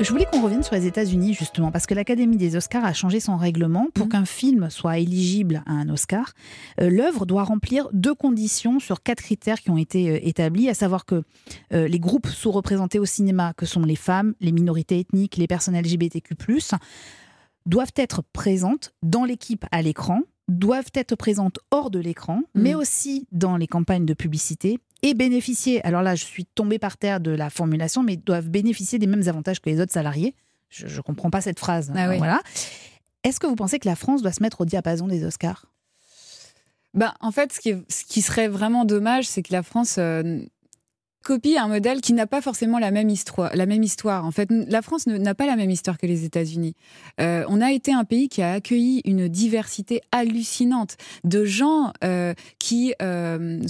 Je voulais qu'on revienne sur les États-Unis justement parce que l'Académie des Oscars a changé son règlement pour Mhm. qu'un film soit éligible à un Oscar. euh, L'œuvre doit remplir deux conditions sur quatre critères qui ont été euh, établis, à savoir que euh, les groupes sous-représentés au cinéma, que sont les femmes, les minorités ethniques, les personnes LGBTQ+, doivent être présentes dans l'équipe à l'écran, doivent être présentes hors de l'écran, mais aussi dans les campagnes de publicité et bénéficier, alors là je suis tombée par terre de la formulation, mais doivent bénéficier des mêmes avantages que les autres salariés. Je ne comprends pas cette phrase. Ah oui. Voilà. Est-ce que vous pensez que la France doit se mettre au diapason des Oscars? Ben, en fait, ce qui, est- ce qui serait vraiment dommage, c'est que la France euh, copie un modèle qui n'a pas forcément la même histoire. La même histoire. En fait, la France n'a pas la même histoire que les États-Unis. Euh, on a été un pays qui a accueilli une diversité hallucinante de gens euh, qui, euh,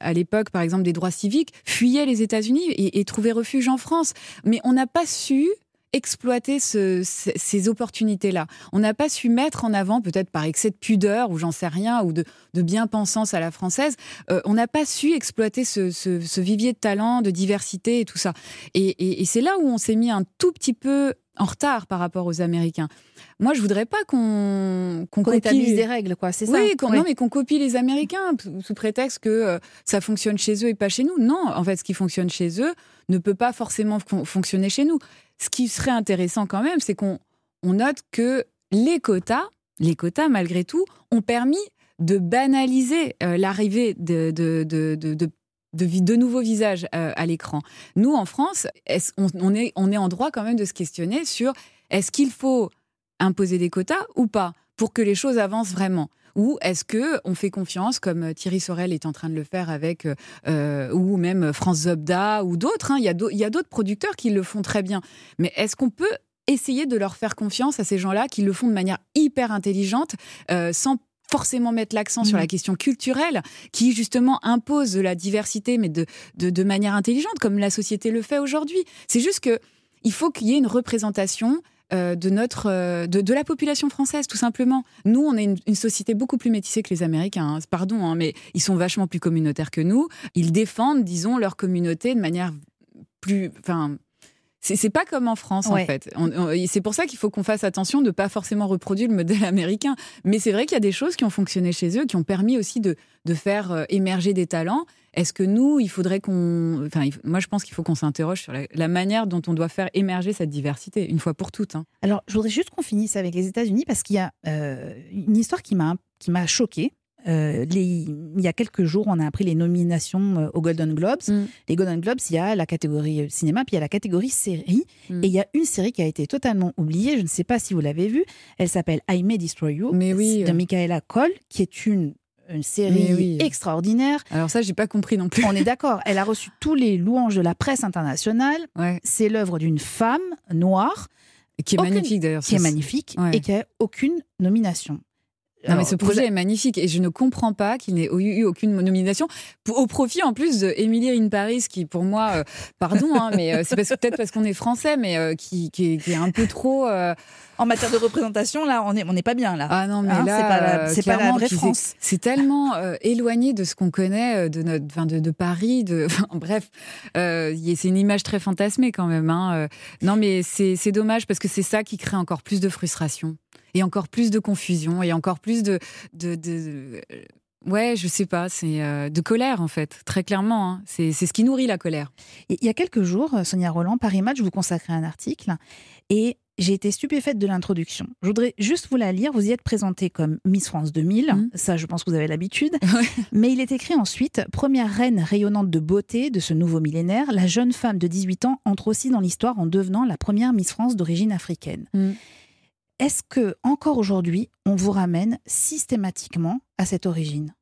à l'époque, par exemple, des droits civiques, fuyaient les États-Unis et, et trouvaient refuge en France. Mais on n'a pas su exploiter ce- ce- ces opportunités-là. On n'a pas su mettre en avant, peut-être par excès de pudeur ou j'en sais rien, ou de, de bien-pensance à la française, euh, on n'a pas su exploiter ce, ce- ce vivier de talent, de diversité et tout ça. Et, et- et c'est là où on s'est mis un tout petit peu en retard par rapport aux Américains. Moi, je voudrais pas qu'on qu'on Qu'on copie- des règles, quoi, c'est ça Oui, non, mais qu'on copie les Américains sous- sous prétexte que euh, ça fonctionne chez eux et pas chez nous. Non, en fait, ce qui fonctionne chez eux ne peut pas forcément fon- fonctionner chez nous. Ce qui serait intéressant quand même, c'est qu'on on note que les quotas, les quotas malgré tout, ont permis de banaliser euh, l'arrivée de, nouveaux visages euh, à l'écran. Nous, en France, on est, on est en droit quand même de se questionner sur est-ce qu'il faut imposer des quotas ou pas pour que les choses avancent vraiment ou est-ce que on fait confiance, comme euh, Thierry Sorel est en train de le faire avec, euh, euh, ou même France Zobda ou d'autres hein, Il y a d'autres producteurs qui le font très bien. Mais est-ce qu'on peut essayer de leur faire confiance à ces gens-là qui le font de manière hyper intelligente, euh, sans forcément mettre l'accent sur la question culturelle, qui justement impose de la diversité, mais de, de, de manière intelligente, comme la société le fait aujourd'hui? C'est juste que il faut qu'il y ait une représentation euh, de notre euh, de, de la population française tout simplement. Nous, on est une, une société beaucoup plus métissée que les Américains. hein. Pardon, hein, mais ils sont vachement plus communautaires que nous. Ils défendent, disons, leur communauté de manière plus, enfin. C'est pas comme en France Ouais. en fait. C'est pour ça qu'il faut qu'on fasse attention de pas forcément reproduire le modèle américain. Mais c'est vrai qu'il y a des choses qui ont fonctionné chez eux, qui ont permis aussi de, de faire euh, émerger des talents. Est-ce que nous, il faudrait qu'on, enfin, moi je pense qu'il faut qu'on s'interroge sur la, la manière dont on doit faire émerger cette diversité une fois pour toutes. hein. Alors, je voudrais juste qu'on finisse avec les États-Unis parce qu'il y a euh, une histoire qui m'a qui m'a choquée. Euh, les- il y a quelques jours, on a appris les nominations euh, aux Golden Globes. Mm. Les Golden Globes, il y a la catégorie euh, cinéma, puis il y a la catégorie série. Mm. Et il y a une série qui a été totalement oubliée. Je ne sais pas si vous l'avez vue. Elle s'appelle I May Destroy You Mais oui. de Michaela Cole, qui est une, une série oui. extraordinaire. Alors ça, j'ai pas compris non plus. On est d'accord. Elle a reçu tous les louanges de la presse internationale. Ouais. C'est l'œuvre d'une femme noire Qui est Aucune- magnifique d'ailleurs. qui est magnifique Ouais. et qui a aucune nomination. Non, mais ce projet est magnifique et je ne comprends pas qu'il n'ait eu aucune nomination au profit en plus de Emily in Paris qui pour moi, euh, pardon, hein, mais euh, c'est peut-être parce qu'on est français, mais euh, qui, qui, est- qui est un peu trop. euh, En matière de représentation, là, on n'est on n'est pas bien là. Ah non, mais Hein, là, c'est pas pas la vraie France. C'est tellement éloigné de ce qu'on connaît de notre, enfin, de, de Paris, de, enfin, bref, euh, c'est une image très fantasmée quand même. hein. Non, mais c'est dommage parce que c'est ça qui crée encore plus de frustration et encore plus de confusion et encore plus de, de, de- euh, ouais, je sais pas, c'est euh, de colère en fait, très clairement. hein. C'est ce qui nourrit la colère. Il y a quelques jours, Sonia Roland, Paris Match vous consacrait un article et j'ai été stupéfaite de l'introduction. Je voudrais juste vous la lire. Vous y êtes présentée comme Miss France 2000. Mhm. Ça, je pense que vous avez l'habitude. Mais il est écrit ensuite Première reine rayonnante de beauté de ce nouveau millénaire, la jeune femme de 18 ans entre aussi dans l'histoire en devenant la première Miss France d'origine africaine. Mhm. Est-ce que, encore aujourd'hui, on vous ramène systématiquement à cette origine?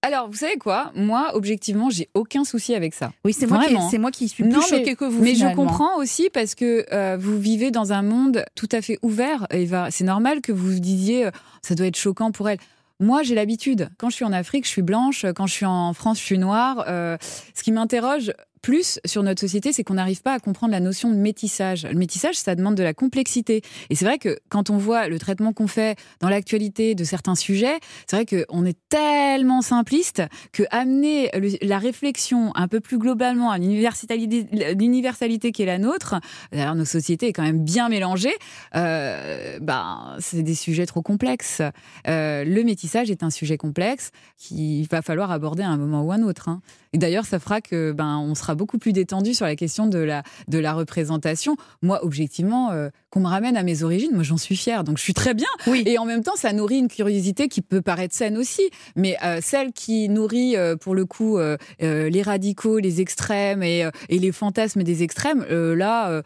Alors, vous savez quoi? Moi, objectivement, j'ai aucun souci avec ça. Oui, c'est moi, qui- moi qui suis plus Non, choquée mais, que vous. Mais je comprends aussi parce que euh, vous vivez dans un monde tout à fait ouvert. Et c'est normal que vous vous disiez, euh, ça doit être choquant pour elle. Moi, j'ai l'habitude. Quand je suis en Afrique, je suis blanche. Quand je suis en France, je suis noire. Euh, ce qui m'interroge plus sur notre société, c'est qu'on n'arrive pas à comprendre la notion de métissage. Le métissage, ça demande de la complexité. Et c'est vrai que quand on voit le traitement qu'on fait dans l'actualité de certains sujets, c'est vrai qu'on est tellement simpliste que amener la réflexion un peu plus globalement à l'universalité qui est la nôtre, d'ailleurs nos sociétés est quand même bien mélangée, euh, ben, c'est des sujets trop complexes. Euh, le métissage est un sujet complexe qu'il va falloir aborder à un moment ou un autre. hein. Et d'ailleurs, ça fera que ben on sera beaucoup plus détendu sur la question de la de la représentation. Moi, objectivement, euh, qu'on me ramène à mes origines, moi j'en suis fière, donc je suis très bien. Et en même temps, ça nourrit une curiosité qui peut paraître saine aussi, mais euh, celle qui nourrit euh, pour le coup les radicaux, les extrêmes et, et les fantasmes des extrêmes, là.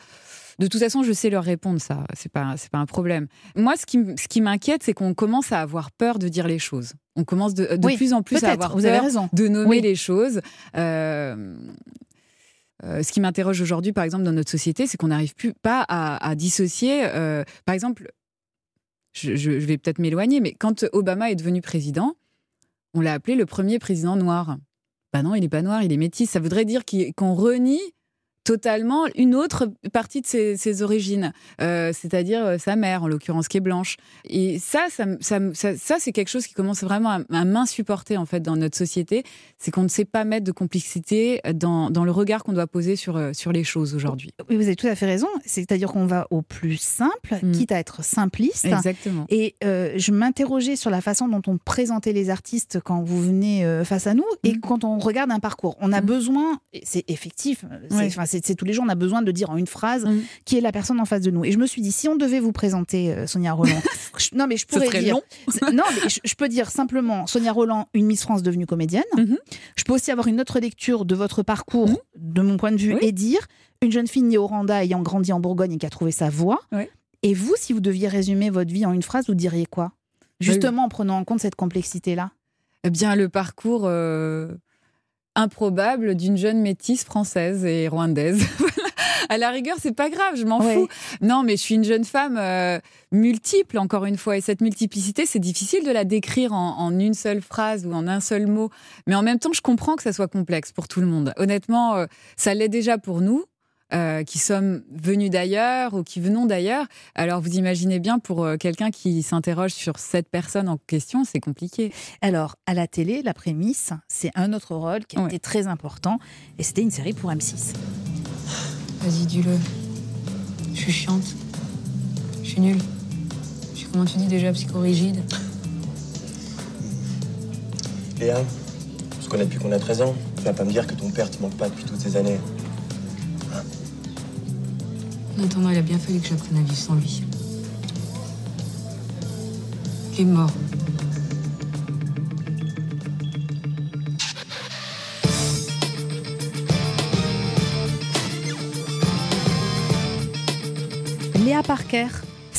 de toute façon, je sais leur répondre, ça. C'est pas, c'est pas un problème. Moi, ce qui, ce qui m'inquiète, c'est qu'on commence à avoir peur de dire les choses. On commence de, de Oui, plus en plus à avoir vous peur avez raison. de nommer Oui. les choses. Euh, euh, ce qui m'interroge aujourd'hui, par exemple, dans notre société, c'est qu'on n'arrive plus pas à, dissocier. euh, par exemple, je, vais peut-être m'éloigner, mais quand Obama est devenu président, on l'a appelé le premier président noir. Bah non, il n'est pas noir, il est métis. Ça voudrait dire qu'on renie totalement une autre partie de ses, ses origines, euh, c'est-à-dire euh, sa mère, en l'occurrence, qui est blanche. Et ça, ça, ça, me- ça, ça, c'est quelque chose qui commence vraiment à, à m'insupporter en fait dans notre société, c'est qu'on ne sait pas mettre de complexité dans, dans le regard qu'on doit poser sur, euh, sur les choses aujourd'hui. Oui, vous avez tout à fait raison. C'est-à-dire qu'on va au plus simple, Mm. quitte à être simpliste. Exactement. Et euh, je m'interrogeais sur la façon dont on présentait les artistes quand vous venez euh, face à nous et Mm. quand on regarde un parcours. On a besoin, et c'est effectif, c'est. C'est- tous les jours, on a besoin de dire en une phrase Mm. qui est la personne en face de nous. Et je me suis dit, si on devait vous présenter euh, Sonia Roland, je- non mais je pourrais dire, long. non mais je, je peux dire simplement Sonia Roland, une Miss France devenue comédienne. Mhm. Je peux aussi avoir une autre lecture de votre parcours, de mon point de vue, Oui. et dire une jeune fille née au Rwanda ayant grandi en Bourgogne et qui a trouvé sa voie. Oui. Et vous, si vous deviez résumer votre vie en une phrase, vous diriez quoi? Justement en prenant en compte cette complexité-là. Eh bien, le parcours euh, improbable d'une jeune métisse française et rwandaise. à la rigueur, c'est pas grave, je m'en Ouais. fous. Non, mais je suis une jeune femme euh, multiple, encore une fois. Et cette multiplicité, c'est difficile de la décrire en, en une seule phrase ou en un seul mot. Mais en même temps, je comprends que ça soit complexe pour tout le monde. Honnêtement, euh, ça l'est déjà pour nous. Euh, qui sommes venus d'ailleurs ou qui venons d'ailleurs. Alors vous imaginez bien pour euh, quelqu'un qui s'interroge sur cette personne en question, c'est compliqué. Alors, à la télé, la prémisse, c'est un autre rôle qui a Ouais. été très important, et c'était une série pour M6. Vas-y, dis-le. Je suis chiante. Je suis nulle. Je suis, comment tu dis déjà, psychorigide? Léa, on se connaît depuis qu'on a 13 ans. Tu vas pas me dire que ton père te manque pas depuis toutes ces années. En attendant, il a bien fallu que j'apprenne à vivre sans lui. Il est mort. Léa Parker,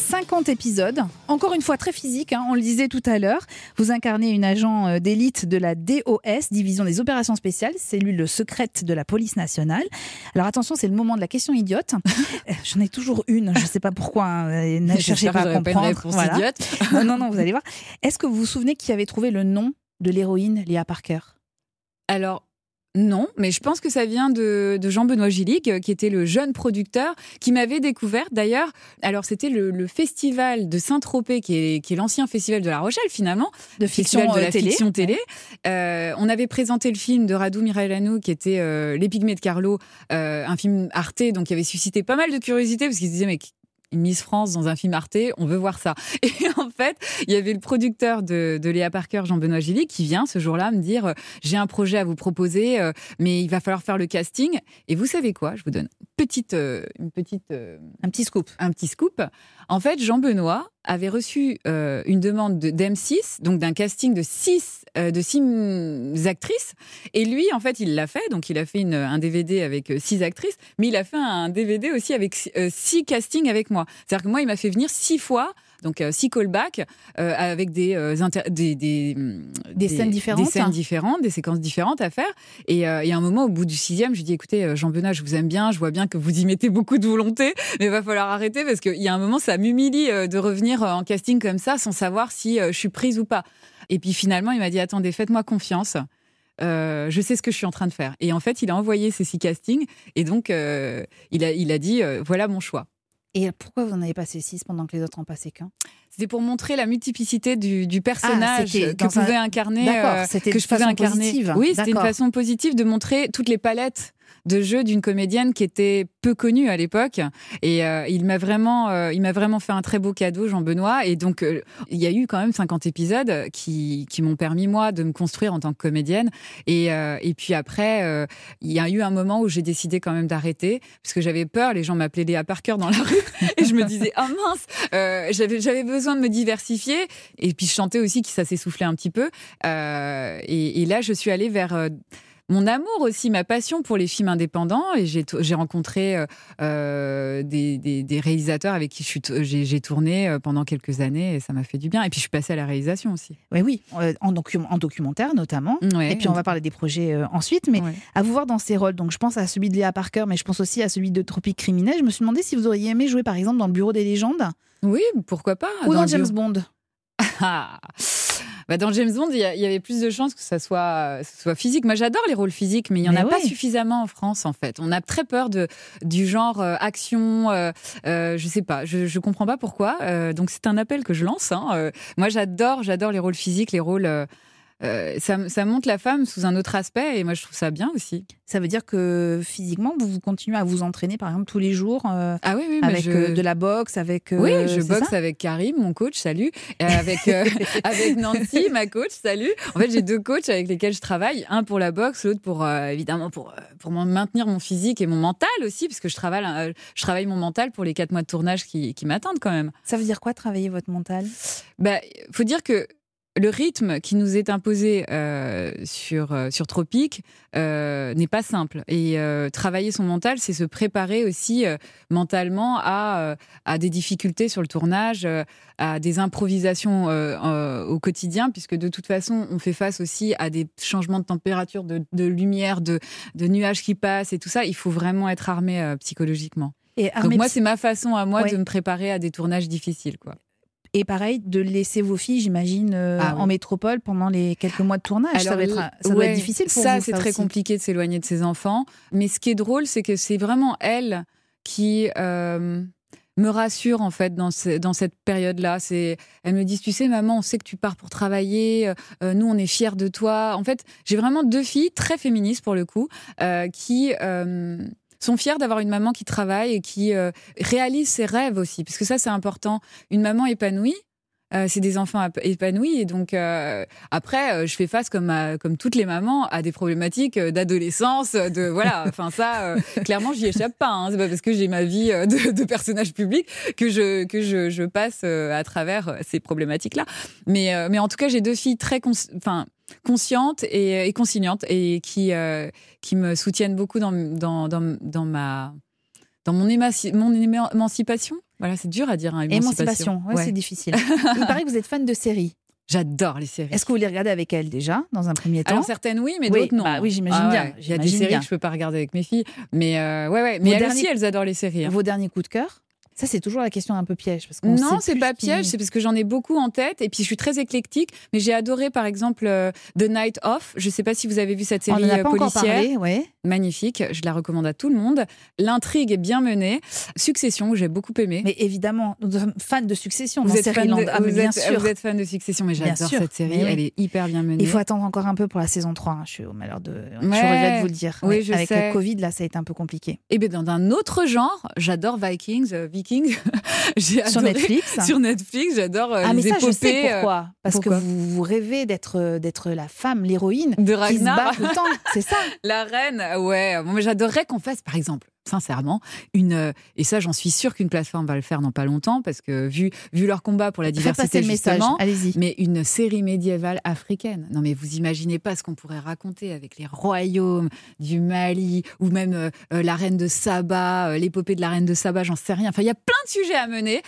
50 épisodes. Encore une fois, très physique, hein, on le disait tout à l'heure. Vous incarnez une agent euh, d'élite de la DOS, Division des Opérations Spéciales, cellule secrète de la police nationale. Alors attention, c'est le moment de la question idiote. Euh, J'en ai toujours une, je ne sais pas pourquoi. hein, Ne cherchez pas à j'aurai pas comprendre. réponse idiote. non, non, non, vous allez voir. Est-ce que vous vous souvenez qui avait trouvé le nom de l'héroïne Léa Parker? Alors, non, mais je pense que ça vient de, de Jean-Benoît Gillic, euh, qui était le jeune producteur, qui m'avait découvert d'ailleurs. Alors, c'était le, le festival de Saint-Tropez, qui est, qui est l'ancien festival de La Rochelle, finalement. De fiction, de euh, la télé. fiction télé. Euh, on avait présenté le film de Radu Mirailanu, qui était euh, Les Pygmées de Carlo, euh, un film Arte, donc qui avait suscité pas mal de curiosité, parce qu'ils se disaient, mais Miss France dans un film Arte, on veut voir ça. Et en fait, il y avait le producteur de, de Léa Parker, Jean-Benoît Gilly, qui vient ce jour-là me dire euh, j'ai un projet à vous proposer, euh, mais il va falloir faire le casting. Et vous savez quoi? Je vous donne une petite, euh, une petite, euh, Un petit scoop. un petit scoop. En fait, Jean-Benoît avait reçu euh, une demande de- d'M6, donc d'un casting de six, euh, de six actrices. Et lui, en fait, il l'a fait. Donc, il a fait un DVD avec euh, six actrices, mais il a fait un DVD aussi avec six castings avec moi. C'est-à-dire que moi, il m'a fait venir six fois. Donc euh, six callbacks avec des, inter- des, des, Des scènes différentes. des scènes différentes, des séquences différentes à faire. Et il y a un moment, au bout du sixième, je lui dis écoutez, euh, Jean Benoît, je vous aime bien, je vois bien que vous y mettez beaucoup de volonté, mais il va falloir arrêter parce qu'il y a un moment, ça m'humilie euh, de revenir en casting comme ça sans savoir si je suis prise ou pas. Et puis finalement, il m'a dit attendez, faites-moi confiance. Euh, je sais ce que je suis en train de faire. Et en fait, il a envoyé ces six castings et donc euh, il, a, il a dit euh, voilà mon choix. Et pourquoi vous en avez passé six pendant que les autres en passaient qu'un? C'était pour montrer la multiplicité du, du personnage Ah, que dans un- pouvait incarner. D'accord, euh, que je pouvais façon incarner. positive. Oui, c'était une façon positive de montrer toutes les palettes de jeu d'une comédienne qui était peu connue à l'époque. Et euh, il m'a vraiment, euh, il m'a vraiment fait un très beau cadeau, Jean-Benoît. Et donc, euh, il y a eu quand même 50 épisodes qui, qui m'ont permis moi de me construire en tant que comédienne. Et, et puis après, il y a eu un moment où j'ai décidé quand même d'arrêter parce que j'avais peur. Les gens m'appelaient Léa Parker dans la rue et je me disais ah mince, j'avais j'avais besoin de me diversifier. Et puis je chantais aussi que ça s'essoufflait un petit peu. Euh, et, et là, je suis allée vers euh, mon amour aussi, ma passion pour les films indépendants. Et j'ai rencontré euh, des, des- des réalisateurs avec qui j'ai tourné pendant quelques années et ça m'a fait du bien. Et puis je suis passée à la réalisation aussi. Oui, oui, en, docu- en documentaire notamment. Ouais. Et puis on va parler des projets euh, ensuite, mais Ouais. à vous voir dans ces rôles. Donc je pense à celui de Léa Parker, mais je pense aussi à celui de Tropique Criminel. Je me suis demandé si vous auriez aimé jouer par exemple dans le Bureau des légendes Oui, pourquoi pas ou dans, James Bond. Ah. Bah, dans James Bond, il y, avait plus de chances que ça soit, ce soit physique. Moi, j'adore les rôles physiques, mais il n'y en Mais a pas suffisamment en France, en fait. On a très peur de, du genre euh, action, euh, euh, je sais pas, je, je comprends pas pourquoi. Euh, donc, c'est un appel que je lance. hein. Euh, moi, j'adore, j'adore les rôles physiques, les rôles. Euh, ça, ça montre la femme sous un autre aspect, et moi, je trouve ça bien aussi. Ça veut dire que physiquement, vous vous continuez à vous entraîner par exemple tous les jours euh, Ah oui, oui, mais avec je- euh, de la boxe, avec. euh, Oui, je boxe avec Karim, mon coach, salut. Et avec, euh, avec Nancy, ma coach, salut. En fait, j'ai deux coachs avec lesquels je travaille. Un pour la boxe, l'autre pour, euh, évidemment, pour, pour maintenir mon physique et mon mental aussi, parce que je travaille, euh, je travaille mon mental pour les quatre mois de tournage qui, qui m'attendent quand même. Ça veut dire quoi travailler votre mental? Bah, faut dire que le rythme qui nous est imposé euh, sur, euh, sur Tropique euh, n'est pas simple. Et travailler son mental, c'est se préparer aussi mentalement à, à des difficultés sur le tournage, à des improvisations au quotidien, puisque de toute façon, on fait face aussi à des changements de température, de, de lumière, de, de nuages qui passent et tout ça. Il faut vraiment être armé psychologiquement. Et Donc armé moi, psy- c'est ma façon à moi Ouais. de me préparer à des tournages difficiles. quoi. Et pareil, de laisser vos filles, j'imagine, euh, Ah oui. en métropole pendant les quelques mois de tournage. ça va être, ça doit difficile pour ça, vous. c'est très aussi. compliqué de s'éloigner de ses enfants. Mais ce qui est drôle, c'est que c'est vraiment elle qui euh, me rassure en fait dans, ce- dans cette période-là. C'est, elle me dit, tu sais, maman, on sait que tu pars pour travailler. euh, nous, on est fiers de toi. En fait, j'ai vraiment deux filles très féministes pour le coup, qui sont fières d'avoir une maman qui travaille et qui euh, réalise ses rêves aussi, parce que ça, c'est important. Une maman épanouie. euh, c'est des enfants épanouis et donc euh, après euh, je fais face comme à- comme toutes les mamans à des problématiques d'adolescence de voilà enfin ça clairement j'y échappe pas hein. c'est pas parce que j'ai ma vie de, de personnage public que je que je, je passe à travers ces problématiques là mais mais en tout cas j'ai deux filles très cons- enfin conscientes et, et consignantes et qui euh, qui me soutiennent beaucoup dans dans dans, dans ma dans mon, émaci- mon éma- émancipation Voilà, c'est dur à dire. Hein, émancipation. Émancipation, ouais, Ouais. c'est difficile. Il paraît que vous êtes fan de séries. J'adore les séries. Est-ce que vous les regardez avec elle déjà, dans un premier temps? Alors certaines oui, mais Oui, d'autres non. bah oui, j'imagine Ah bien, ouais, Il y a des séries bien. que je peux pas regarder avec mes filles, mais euh, ouais, ouais. Mais elles derniers- aussi, elles adorent les séries. hein. Vos derniers coups de cœur? Ça, c'est toujours la question un peu piège. Parce Non, c'est pas piège, c'est parce que j'en ai beaucoup en tête et puis je suis très éclectique. Mais j'ai adoré par exemple euh, The Night Off. Je sais pas si vous avez vu cette On série a euh, pas policière. parlé, ouais. Magnifique, je la recommande à tout le monde. L'intrigue est bien menée. Succession, j'ai beaucoup aimé. Mais évidemment, nous sommes fans de Succession vous dans êtes, fan Série de, Land. Ah, mais vous, bien êtes, sûr. vous êtes fan de Succession, mais j'adore cette série. oui. Elle est hyper bien menée. Il faut attendre encore un peu pour la saison 3. hein. Je suis au malheur de. Je Ouais. regrette de vous le dire. Oui, Ouais. je Avec sais. le Covid, là, ça a été un peu compliqué. Et bien dans un autre genre, j'adore Vikings, euh, Vikings. J'ai Sur adoré- Netflix Sur Netflix, j'adore euh, ah, mais les ça, je sais épopées, euh, pourquoi. Parce pourquoi que vous, vous rêvez d'être euh, d'être la femme, l'héroïne, de qui se Ragnar. bat tout le temps. C'est ça? La reine, ouais. Bon, mais j'adorerais qu'on fasse, par exemple, sincèrement, une. euh, Et ça, j'en suis sûre qu'une plateforme va le faire dans pas longtemps, parce que vu, vu leur combat pour la diversité, le message. justement, Allez-y. mais une série médiévale africaine. Non, mais vous imaginez pas ce qu'on pourrait raconter avec les royaumes du Mali, ou même euh, euh, la reine de Saba, euh, l'épopée de la reine de Saba, j'en sais rien. Enfin, il y a plein de sujets à mener.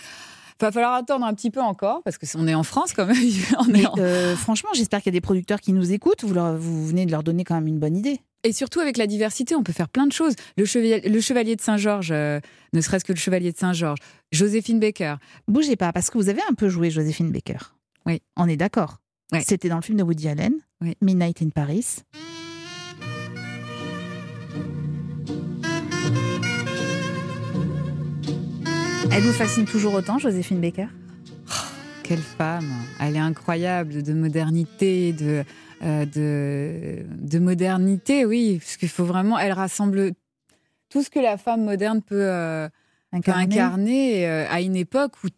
Va falloir attendre un petit peu encore, parce que on est en France quand même. On est en- euh, franchement, j'espère qu'il y a des producteurs qui nous écoutent. Vous, leur- vous venez de leur donner quand même une bonne idée. Et surtout avec la diversité, on peut faire plein de choses. Le chevalier, le chevalier de Saint-Georges, euh, ne serait-ce que le chevalier de Saint-Georges, Joséphine Baker. Bougez pas, parce que vous avez un peu joué Joséphine Baker. Oui. On est d'accord. Ouais. C'était dans le film de Woody Allen, Oui. Midnight in Paris. Elle vous fascine toujours autant, Joséphine Baker? Quelle femme Elle est incroyable de modernité, de, de, de modernité, oui, parce qu'il faut vraiment. Elle rassemble tout ce que la femme moderne peut, euh, peut incarner euh, à une époque où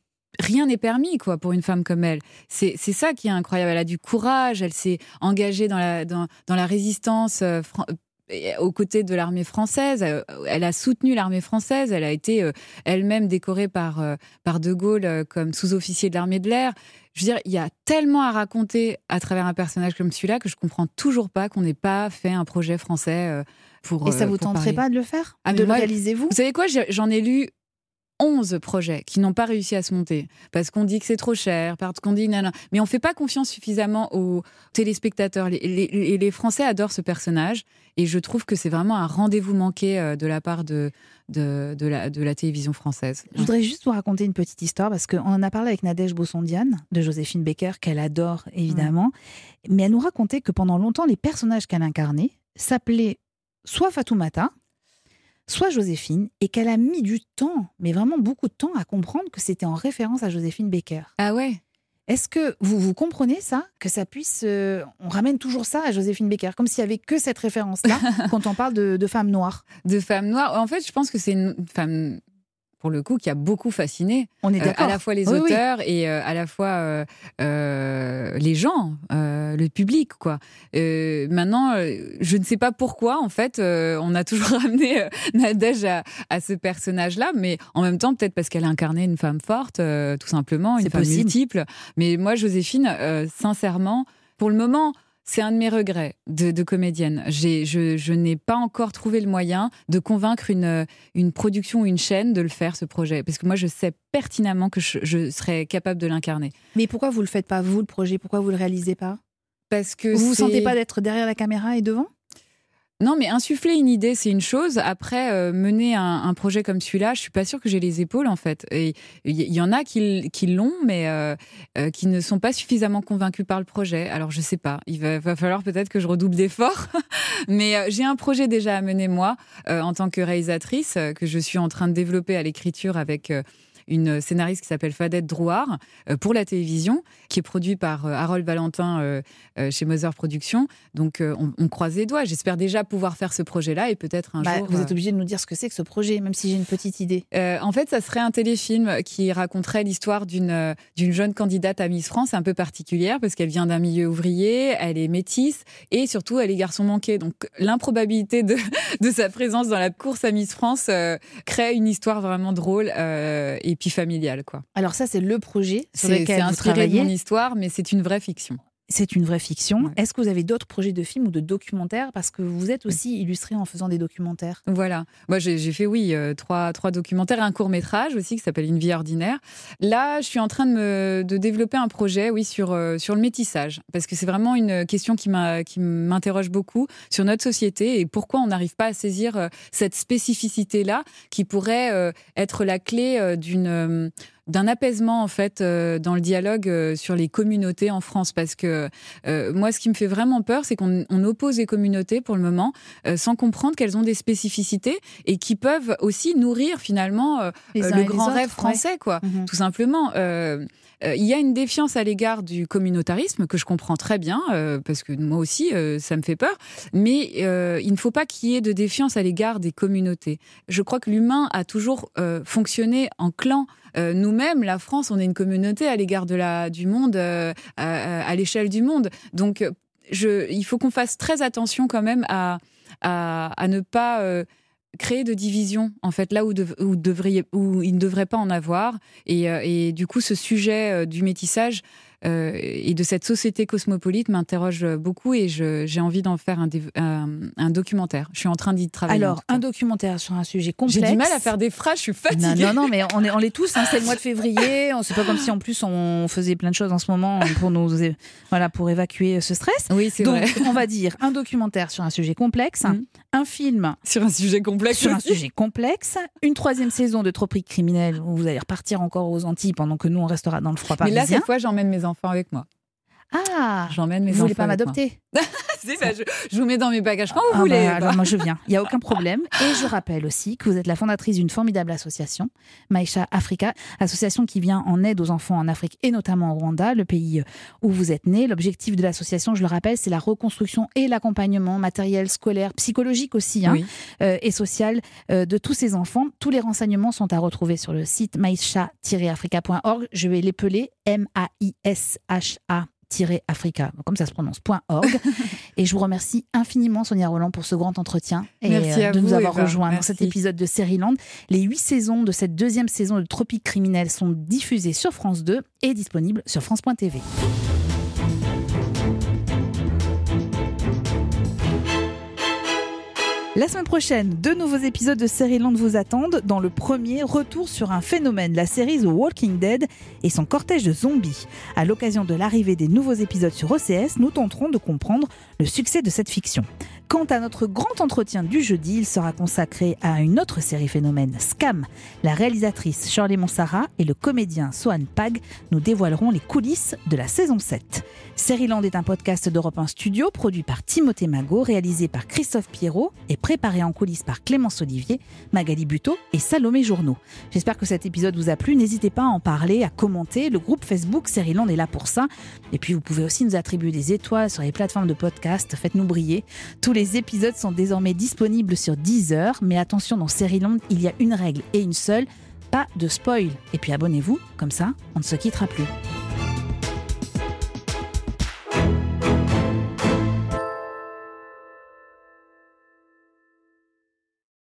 rien n'est permis quoi pour une femme comme elle. C'est ça qui est incroyable. Elle a du courage, elle s'est engagée dans la, dans, dans la résistance. euh, aux côtés de l'armée française, Euh, elle a soutenu l'armée française, elle a été euh, elle-même décorée par, euh, par De Gaulle euh, comme sous-officier de l'armée de l'air. Je veux dire, il y a tellement à raconter à travers un personnage comme celui-là que je comprends toujours pas qu'on n'ait pas fait un projet français euh, pour. Et ça euh, vous tenterait Paris. pas de le faire? Ah, De le réaliser vous? Vous savez quoi? J'en ai lu 11 projets qui n'ont pas réussi à se monter parce qu'on dit que c'est trop cher, parce qu'on dit non, non. Mais on fait pas confiance suffisamment aux téléspectateurs. Les, les- les- les Français adorent ce personnage et je trouve que c'est vraiment un rendez-vous manqué euh, de la part de, de, de la, de la télévision française. Je voudrais juste vous raconter une petite histoire parce qu'on en a parlé avec Nadège Bossondiane de Joséphine Baker, qu'elle adore évidemment. Mais elle nous racontait que pendant longtemps, les personnages qu'elle incarnait s'appelaient soit Fatoumata, soit Joséphine, et qu'elle a mis du temps, mais vraiment beaucoup de temps, à comprendre que c'était en référence à Joséphine Baker. Ah ouais Est-ce que vous, vous comprenez ça Que ça puisse. euh, on ramène toujours ça à Joséphine Baker, comme s'il y avait que cette référence-là quand on parle de, de femmes noires. De femmes noires. En fait, je pense que c'est une femme, pour le coup, qui a beaucoup fasciné. On est Euh, d'accord. à la fois les Oui, oui. auteurs et euh, à la fois euh, euh, les gens, euh, le public, quoi. Euh, maintenant, euh, je ne sais pas pourquoi, en fait, euh, on a toujours ramené euh, Nadège à, à ce personnage-là, mais en même temps, peut-être parce qu'elle a incarné une femme forte, euh, tout simplement, une femme possible. multiple. Mais moi, Joséphine, euh, sincèrement, pour le moment. C'est un de mes regrets de, de comédienne. Je, je n'ai pas encore trouvé le moyen de convaincre une, une production ou une chaîne de le faire, ce projet. Parce que moi, je sais pertinemment que je, je serais capable de l'incarner. Mais pourquoi vous le faites pas, vous, le projet? Pourquoi vous le réalisez pas? Parce que Vous vous c'est- sentez pas d'être derrière la caméra et devant? Non, mais insuffler une idée, c'est une chose. Après, euh, mener un, projet comme celui-là, je suis pas sûre que j'ai les épaules, en fait. Il y, en a qui, l'ont, mais euh, euh, qui ne sont pas suffisamment convaincus par le projet. Alors, je sais pas. Il va, va falloir peut-être que je redouble d'efforts. mais j'ai un projet déjà à mener, moi, en tant que réalisatrice, que je suis en train de développer à l'écriture avec... une scénariste qui s'appelle Fadette Drouard euh, pour la télévision, qui est produit par euh, Harold Valentin euh, chez Mother Productions. Donc on, on croise les doigts. J'espère déjà pouvoir faire ce projet-là et peut-être un Bah, jour. Vous êtes obligé de nous dire ce que c'est que ce projet, même si j'ai une petite idée. euh, en fait, ça serait un téléfilm qui raconterait l'histoire d'une d'une jeune candidate à Miss France un peu particulière parce qu'elle vient d'un milieu ouvrier, elle est métisse et surtout elle est garçon manqué. Donc l'improbabilité de, de sa présence dans la course à Miss France euh, crée une histoire vraiment drôle euh, et puis familiale quoi. Alors ça, c'est le projet sur C'est lequel c'est vous inspiré de travaillez. mon histoire, mais c'est une vraie fiction. C'est une vraie fiction. Est-ce que vous avez d'autres projets de films ou de documentaires? Parce que vous êtes aussi illustré en faisant des documentaires. Voilà. Moi, j'ai fait, oui, euh, trois, trois documentaires et un court métrage aussi qui s'appelle Une vie ordinaire. Là, je suis en train de, me, de développer un projet, oui, sur, euh, sur le métissage. Parce que c'est vraiment une question qui m'interroge beaucoup sur notre société et pourquoi on n'arrive pas à saisir euh, cette spécificité-là qui pourrait être la clé d'une. D'un apaisement en fait euh, dans le dialogue euh, sur les communautés en France parce que euh, moi ce qui me fait vraiment peur c'est qu'on on oppose les communautés pour le moment euh, sans comprendre qu'elles ont des spécificités et qui peuvent aussi nourrir finalement euh, euh, le grand autres, rêve français ouais. quoi Mhm. tout simplement il y a une défiance à l'égard du communautarisme que je comprends très bien euh, parce que moi aussi euh, ça me fait peur mais euh, il ne faut pas qu'il y ait de défiance à l'égard des communautés je crois que l'humain a toujours euh, fonctionné en clan euh, nous-mêmes, la France, on est une communauté à l'égard de la du monde, euh, à, l'échelle du monde. Donc, euh, il faut qu'on fasse très attention quand même à à, ne pas créer de division en fait là où, où, il ne devrait pas en avoir et, du coup ce sujet du métissage euh, et de cette société cosmopolite m'interroge beaucoup et j'ai envie d'en faire un, dév- un- un documentaire. Je suis en train d'y travailler. Alors, un documentaire sur un sujet complexe. j'ai du mal à faire des phrases, je suis fatiguée. Non, non, non, mais on est, on l'est tous. hein, c'est le mois de février. C'est pas comme si en plus on faisait plein de choses en ce moment pour nous, voilà, pour évacuer ce stress. Oui, c'est Donc, vrai. on va dire un documentaire sur un sujet complexe, un film sur un sujet complexe, sur un sujet complexe, une troisième saison de Tropique criminel où vous allez repartir encore aux Antilles pendant que nous on restera dans le froid Mais parisien. là, cette fois, j'emmène mes enfants avec moi. Ah, J'emmène mes vous voulez enfants pas avec moi. m'adopter Si, bah, je, je vous mets dans mes bagages quand vous Ah voulez. bah, alors moi je viens, il n'y a aucun problème. Et je rappelle aussi que vous êtes la fondatrice d'une formidable association, Maïcha Africa, association qui vient en aide aux enfants en Afrique et notamment au Rwanda, le pays où vous êtes né. L'objectif de l'association, je le rappelle, c'est la reconstruction et l'accompagnement matériel, scolaire, psychologique aussi, hein, Oui. euh, et social euh, de tous ces enfants. Tous les renseignements sont à retrouver sur le site maïcha-africa.org. Je vais l'épeler M-A-I-S-H-A africa comme ça se prononce .org et je vous remercie infiniment Sonia Roland pour ce grand entretien et Merci euh, de nous avoir rejoints dans cet épisode de Land. Les huit saisons de cette deuxième saison de Tropique criminel sont diffusées sur France 2 et disponibles sur France.tv. La semaine prochaine, deux nouveaux épisodes de Land vous attendent. Dans le premier, retour sur un phénomène, la série The Walking Dead et son cortège de zombies. À l'occasion de l'arrivée des nouveaux épisodes sur OCS, nous tenterons de comprendre le succès de cette fiction. Quant à notre grand entretien du jeudi, il sera consacré à une autre série phénomène, Scam. La réalisatrice Shirley Monsara et le comédien Sohan Pag nous dévoileront les coulisses de la saison 7. Land est un podcast d'Europe 1 Studio produit par Timothée Magot, réalisé par Christophe Pierrot et préparé en coulisses par Clémence Olivier, Magali Buteau et Salomé Journeau. J'espère que cet épisode vous a plu. N'hésitez pas à en parler, à commenter. Le groupe Facebook Land est là pour ça. Et puis vous pouvez aussi nous attribuer des étoiles sur les plateformes de podcast. Faites-nous briller. Tous les épisodes sont désormais disponibles sur Deezer. Mais attention, dans Land, il y a une règle et une seule pas de spoil. Et puis abonnez-vous, comme ça, on ne se quittera plus.